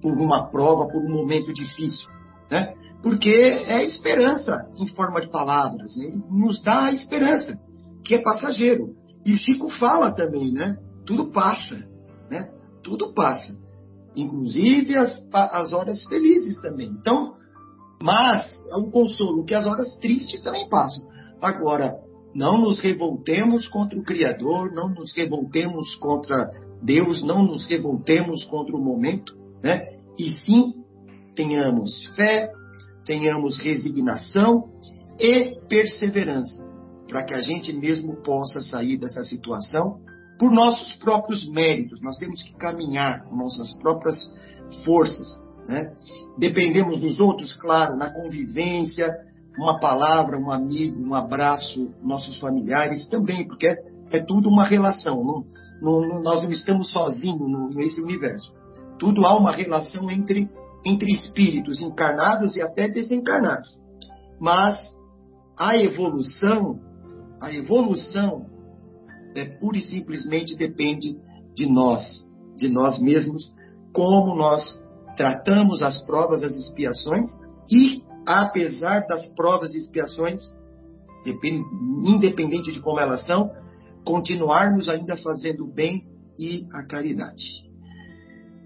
por uma prova, por um momento difícil. Né? Porque é esperança em forma de palavras, né? nos dá a esperança, que é passageiro. E Chico fala também, né? Tudo passa, né? Tudo passa. Inclusive as, as horas felizes também. Então, mas é um consolo que as horas tristes também passam. Agora, não nos revoltemos contra o Criador, não nos revoltemos contra Deus, não nos revoltemos contra o momento, né? E sim, tenhamos fé, tenhamos resignação e perseverança para que a gente mesmo possa sair dessa situação por nossos próprios méritos. Nós temos que caminhar com nossas próprias forças. Né? Dependemos dos outros, claro, na convivência, uma palavra, um amigo, um abraço, nossos familiares também, porque é, é tudo uma relação. Não, não, nós não estamos sozinhos nesse universo. Tudo há uma relação entre, entre espíritos encarnados e até desencarnados. Mas a evolução a evolução é, pura e simplesmente depende de nós, de nós mesmos, como nós tratamos as provas, as expiações e, apesar das provas e expiações, independente de como elas são, continuarmos ainda fazendo o bem e a caridade.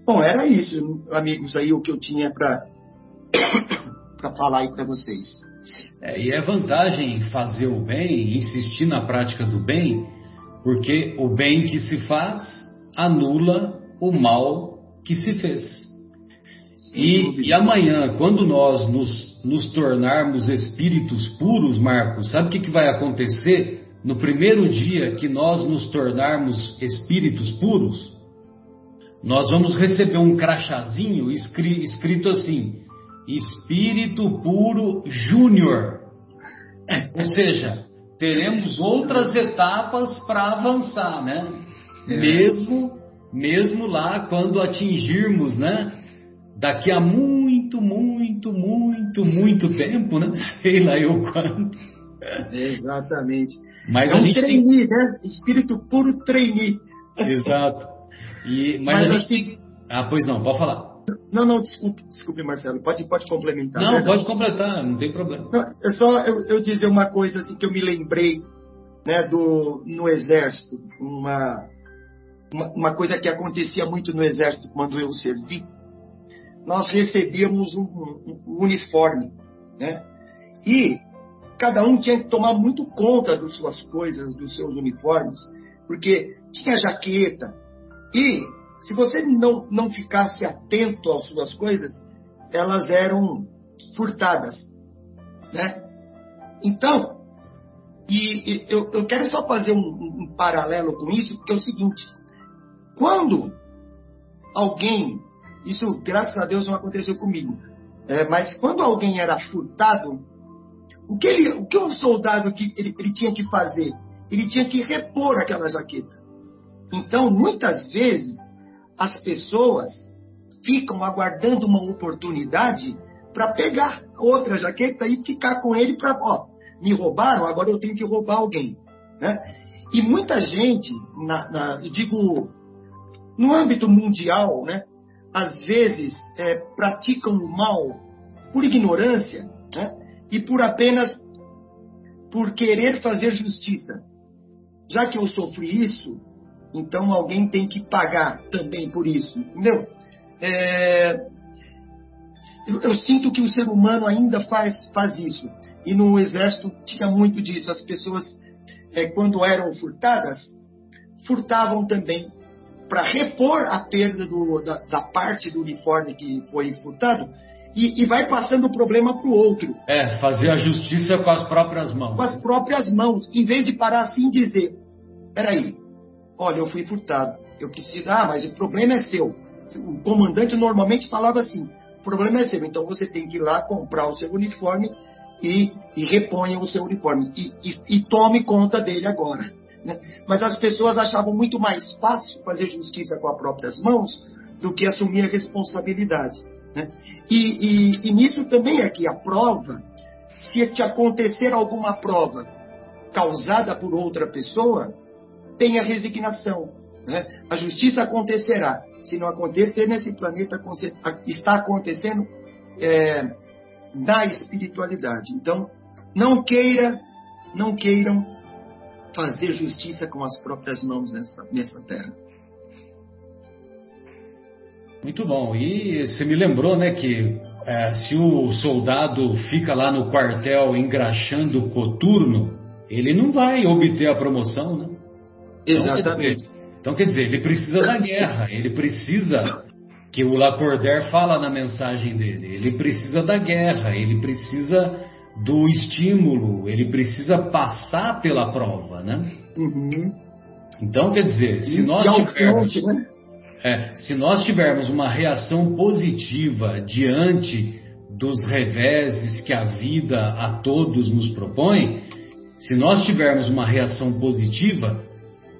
Bom, era isso, amigos, aí o que eu tinha para [coughs] falar aí para vocês. É, e é vantagem fazer o bem, insistir na prática do bem, porque o bem que se faz anula o mal que se fez. E, e, amanhã, quando nós nos, nos, tornarmos espíritos puros, Marcos, sabe o que, que vai acontecer no primeiro dia que nós nos tornarmos espíritos puros? Nós vamos receber um crachazinho escrito assim: Espírito Puro Júnior. Ou seja, teremos outras etapas para avançar, né? É. Mesmo, mesmo lá quando atingirmos, né? Daqui a muito, muito, muito, muito tempo, né? [laughs] Sei lá eu quanto. Exatamente. Mas é um a gente trainee, tem... né? Espírito puro trainee. Exato. E, mas, mas a gente assim... Ah, pois não, pode falar. Não, não, desculpe, desculpe, Marcelo. Pode, pode complementar. Não, né? pode completar, não tem problema. Não, é só eu, eu, dizer uma coisa assim que eu me lembrei né, do, no Exército. Uma, uma, uma, coisa que acontecia muito no Exército quando eu servi. Nós recebíamos um, um, uniforme, né? E cada um tinha que tomar muito conta das suas coisas, dos seus uniformes, porque tinha jaqueta. E se você não, não ficasse atento às suas coisas, elas eram furtadas. Né? Então, e, e eu, eu, quero só fazer um, um, paralelo com isso, porque é o seguinte: quando alguém, isso graças a Deus não aconteceu comigo, é, mas quando alguém era furtado, o que, ele, o, que o soldado que ele, ele tinha que fazer? Ele tinha que repor aquela jaqueta. Então, muitas vezes, as pessoas ficam aguardando uma oportunidade para pegar outra jaqueta e ficar com ele para, ó, me roubaram, agora eu tenho que roubar alguém. Né? E muita gente, na, na, eu digo, no âmbito mundial, né, às vezes é, praticam o mal por ignorância né, e por apenas por querer fazer justiça. Já que eu sofri isso, então alguém tem que pagar também por isso, entendeu? É, eu, eu, sinto que o ser humano ainda faz, faz isso. E no exército tinha muito disso. As pessoas, é, quando eram furtadas, furtavam também para repor a perda do, da, da, parte do uniforme que foi furtado e, e vai passando o problema para o outro. É, fazer a justiça com as próprias mãos. Com as próprias mãos, em vez de parar assim e dizer: peraí, Olha, eu fui furtado. Eu preciso. Ah, mas o problema é seu. O comandante normalmente falava assim: o problema é seu. Então você tem que ir lá comprar o seu uniforme e, e reponha o seu uniforme. E, e, e tome conta dele agora. Né? Mas as pessoas achavam muito mais fácil fazer justiça com as próprias mãos do que assumir a responsabilidade. Né? E, e, e nisso também aqui, a prova, se te acontecer alguma prova causada por outra pessoa, tenha resignação. Né? A justiça acontecerá. Se não acontecer nesse planeta, está acontecendo é, na espiritualidade. Então, não queira, não queiram fazer justiça com as próprias mãos nessa, nessa terra. Muito bom. E você me lembrou, né, que é, se o soldado fica lá no quartel engraxando coturno, ele não vai obter a promoção, né? Exatamente. Então quer, dizer, ele precisa da guerra, ele precisa que o Lacordaire fala na mensagem dele, ele precisa da guerra, ele precisa do estímulo, ele precisa passar pela prova, né? Uhum. Então quer dizer, se nós tivermos, né? é, se nós tivermos uma reação positiva diante dos reveses que a vida a todos nos propõe, se nós tivermos uma reação positiva,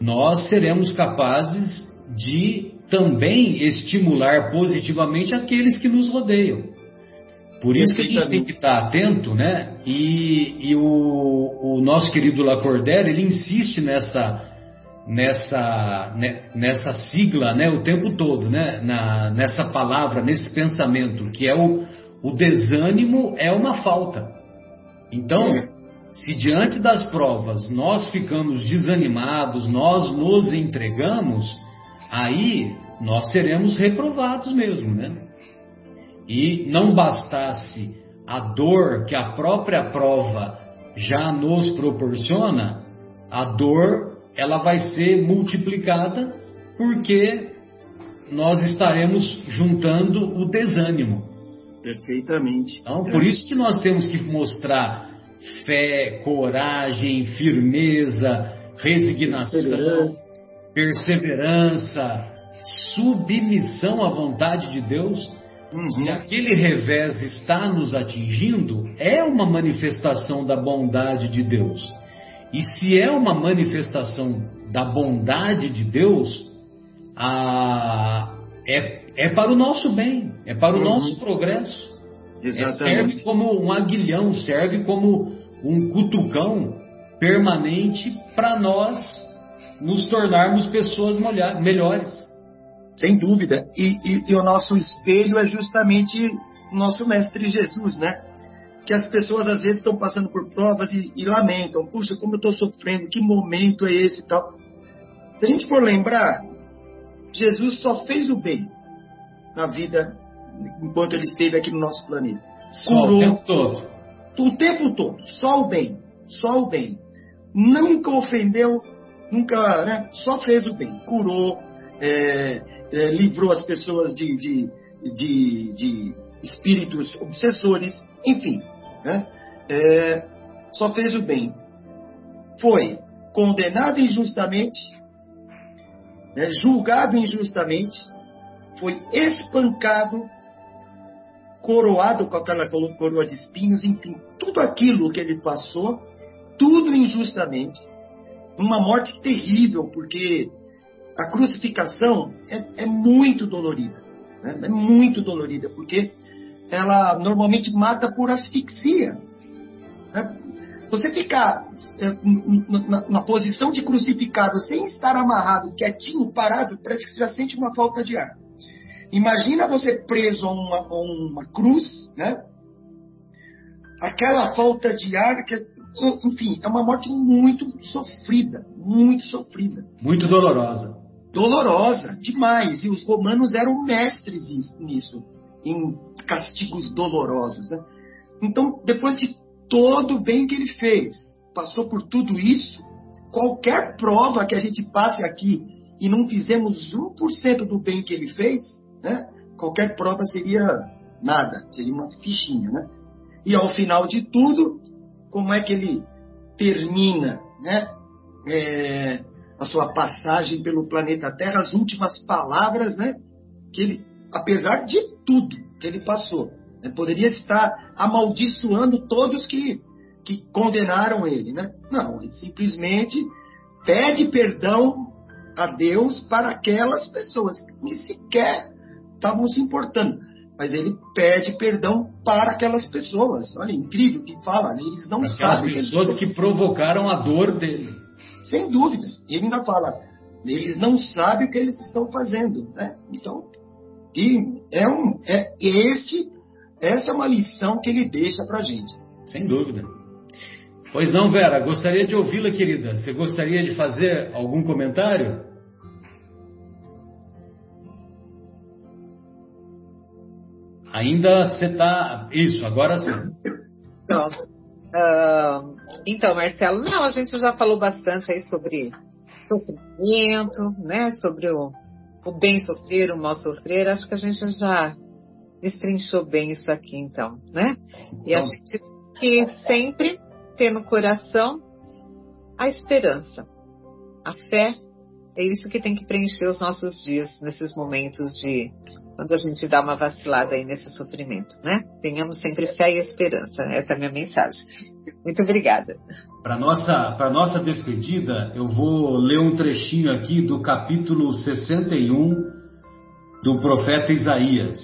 nós seremos capazes de também estimular positivamente aqueles que nos rodeiam. Por isso que a gente tem que estar atento, né? E, e o, o, nosso querido Lacordaire, ele insiste nessa, nessa, nessa sigla né, o tempo todo, né, na, nessa palavra, nesse pensamento, que é o, o desânimo é uma falta. Então, se diante das provas nós ficamos desanimados, nós nos entregamos, aí nós seremos reprovados mesmo, né? E não bastasse a dor que a própria prova já nos proporciona, a dor ela vai ser multiplicada porque nós estaremos juntando o desânimo. Perfeitamente. Então, por isso que nós temos que mostrar fé, coragem, firmeza, resignação, perseverança, submissão à vontade de Deus. Uhum. Se aquele revés está nos atingindo, é uma manifestação da bondade de Deus. E se é uma manifestação da bondade de Deus, a, é, é para o nosso bem, é para o uhum. nosso progresso. É, serve como um aguilhão, serve como um cutucão permanente para nós nos tornarmos pessoas melhores. Sem dúvida. E, e, e, o nosso espelho é justamente o nosso Mestre Jesus, né? Que as pessoas às vezes estão passando por provas e, e lamentam. Puxa, como eu estou sofrendo, que momento é esse e tal. Se a gente for lembrar, Jesus só fez o bem na vida enquanto ele esteve aqui no nosso planeta. Curou o tempo todo. O tempo todo. Só o bem. Só o bem. Nunca ofendeu, nunca, né? Só fez o bem. Curou, é, é, livrou as pessoas de, de, de, de, espíritos obsessores, enfim. Né? É, só fez o bem. Foi condenado injustamente, né, julgado injustamente, foi espancado, coroado com aquela coroa de espinhos, enfim, tudo aquilo que ele passou, tudo injustamente, uma morte terrível, porque a crucificação é, é muito dolorida, né? é muito dolorida, porque ela normalmente mata por asfixia. Né? Você ficar é, na, na, posição de crucificado sem estar amarrado, quietinho, parado, parece que você já sente uma falta de ar. Imagina você preso a uma, a uma cruz, né? Aquela falta de ar, que, enfim, é uma morte muito sofrida, muito sofrida. Muito dolorosa. Dolorosa, demais. E os romanos eram mestres nisso, em castigos dolorosos, né? Então, depois de todo o bem que ele fez, passou por tudo isso, qualquer prova que a gente passe aqui e não fizemos 1% do bem que ele fez, né? Qualquer prova seria nada, seria uma fichinha, né? E ao final de tudo, como é que ele termina, né? É, a sua passagem pelo planeta Terra, as últimas palavras, né? Que ele, apesar de tudo que ele passou, né, poderia estar amaldiçoando todos que, que condenaram ele, né? Não, ele simplesmente pede perdão a Deus para aquelas pessoas que sequer estavam se importando. Mas ele pede perdão para aquelas pessoas. Olha, incrível que fala, eles não Aquelas sabem. pessoas que, que provocaram a dor dele. Sem dúvida. Ele ainda fala, eles não sabem o que eles estão fazendo. Né? Então, e é um, é, este, essa é uma lição que ele deixa para gente. Sem dúvida. Pois não, Vera, gostaria de ouvi-la, querida. Você gostaria de fazer algum comentário? Ainda você está. Isso, agora sim. Não. Uh, então, Marcelo, não, a gente já falou bastante aí sobre sofrimento, né? Sobre o, o bem sofrer, o mal sofrer. Acho que a gente já destrinchou bem isso aqui, então, né? E a então. gente que sempre ter no coração a esperança, a fé. É isso que tem que preencher os nossos dias nesses momentos de quando a gente dá uma vacilada aí nesse sofrimento, né? Tenhamos sempre fé e esperança. Essa é a minha mensagem. Muito obrigada. Para nossa para nossa despedida, eu vou ler um trechinho aqui do capítulo 61 do profeta Isaías.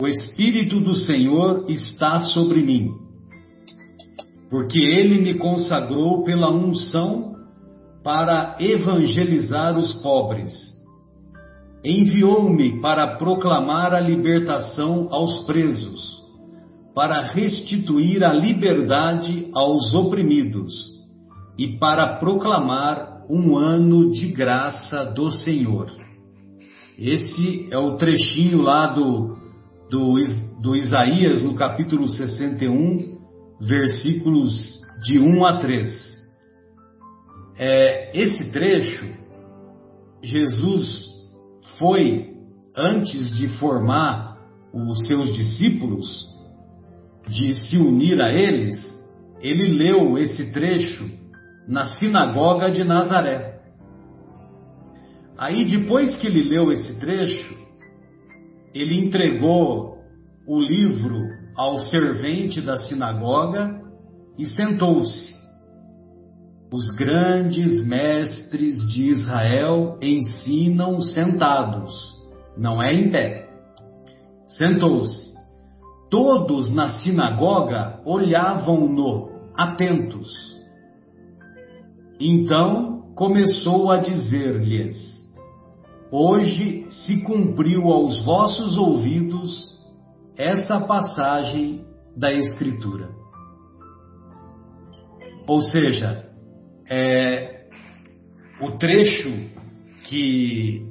O espírito do Senhor está sobre mim, porque ele me consagrou pela unção para evangelizar os pobres. Enviou-me para proclamar a libertação aos presos, para restituir a liberdade aos oprimidos e para proclamar um ano de graça do Senhor. Esse é o trechinho lá do, do, do Isaías, no capítulo 61, versículos de 1 a 3. É, esse trecho, Jesus foi, antes de formar os seus discípulos, de se unir a eles, ele leu esse trecho na sinagoga de Nazaré. Aí, depois que ele leu esse trecho, ele entregou o livro ao servente da sinagoga e sentou-se. Os grandes mestres de Israel ensinam sentados, não é em pé. Sentou-se. Todos na sinagoga olhavam-no, atentos. Então começou a dizer-lhes: Hoje se cumpriu aos vossos ouvidos essa passagem da Escritura. Ou seja, é, o trecho que,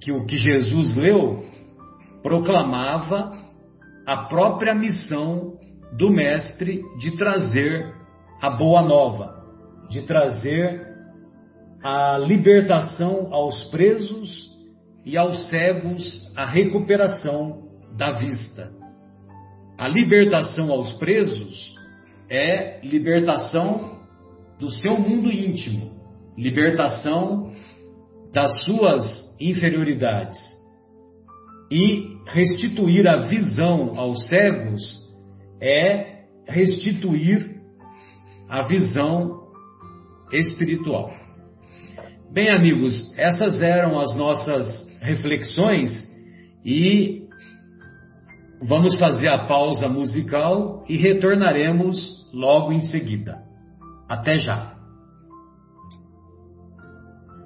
que o que Jesus leu proclamava a própria missão do Mestre de trazer a boa nova, de trazer a libertação aos presos e aos cegos a recuperação da vista. A libertação aos presos é libertação do seu mundo íntimo, libertação das suas inferioridades. E restituir a visão aos cegos é restituir a visão espiritual. Bem, amigos, essas eram as nossas reflexões e vamos fazer a pausa musical e retornaremos logo em seguida. Até já!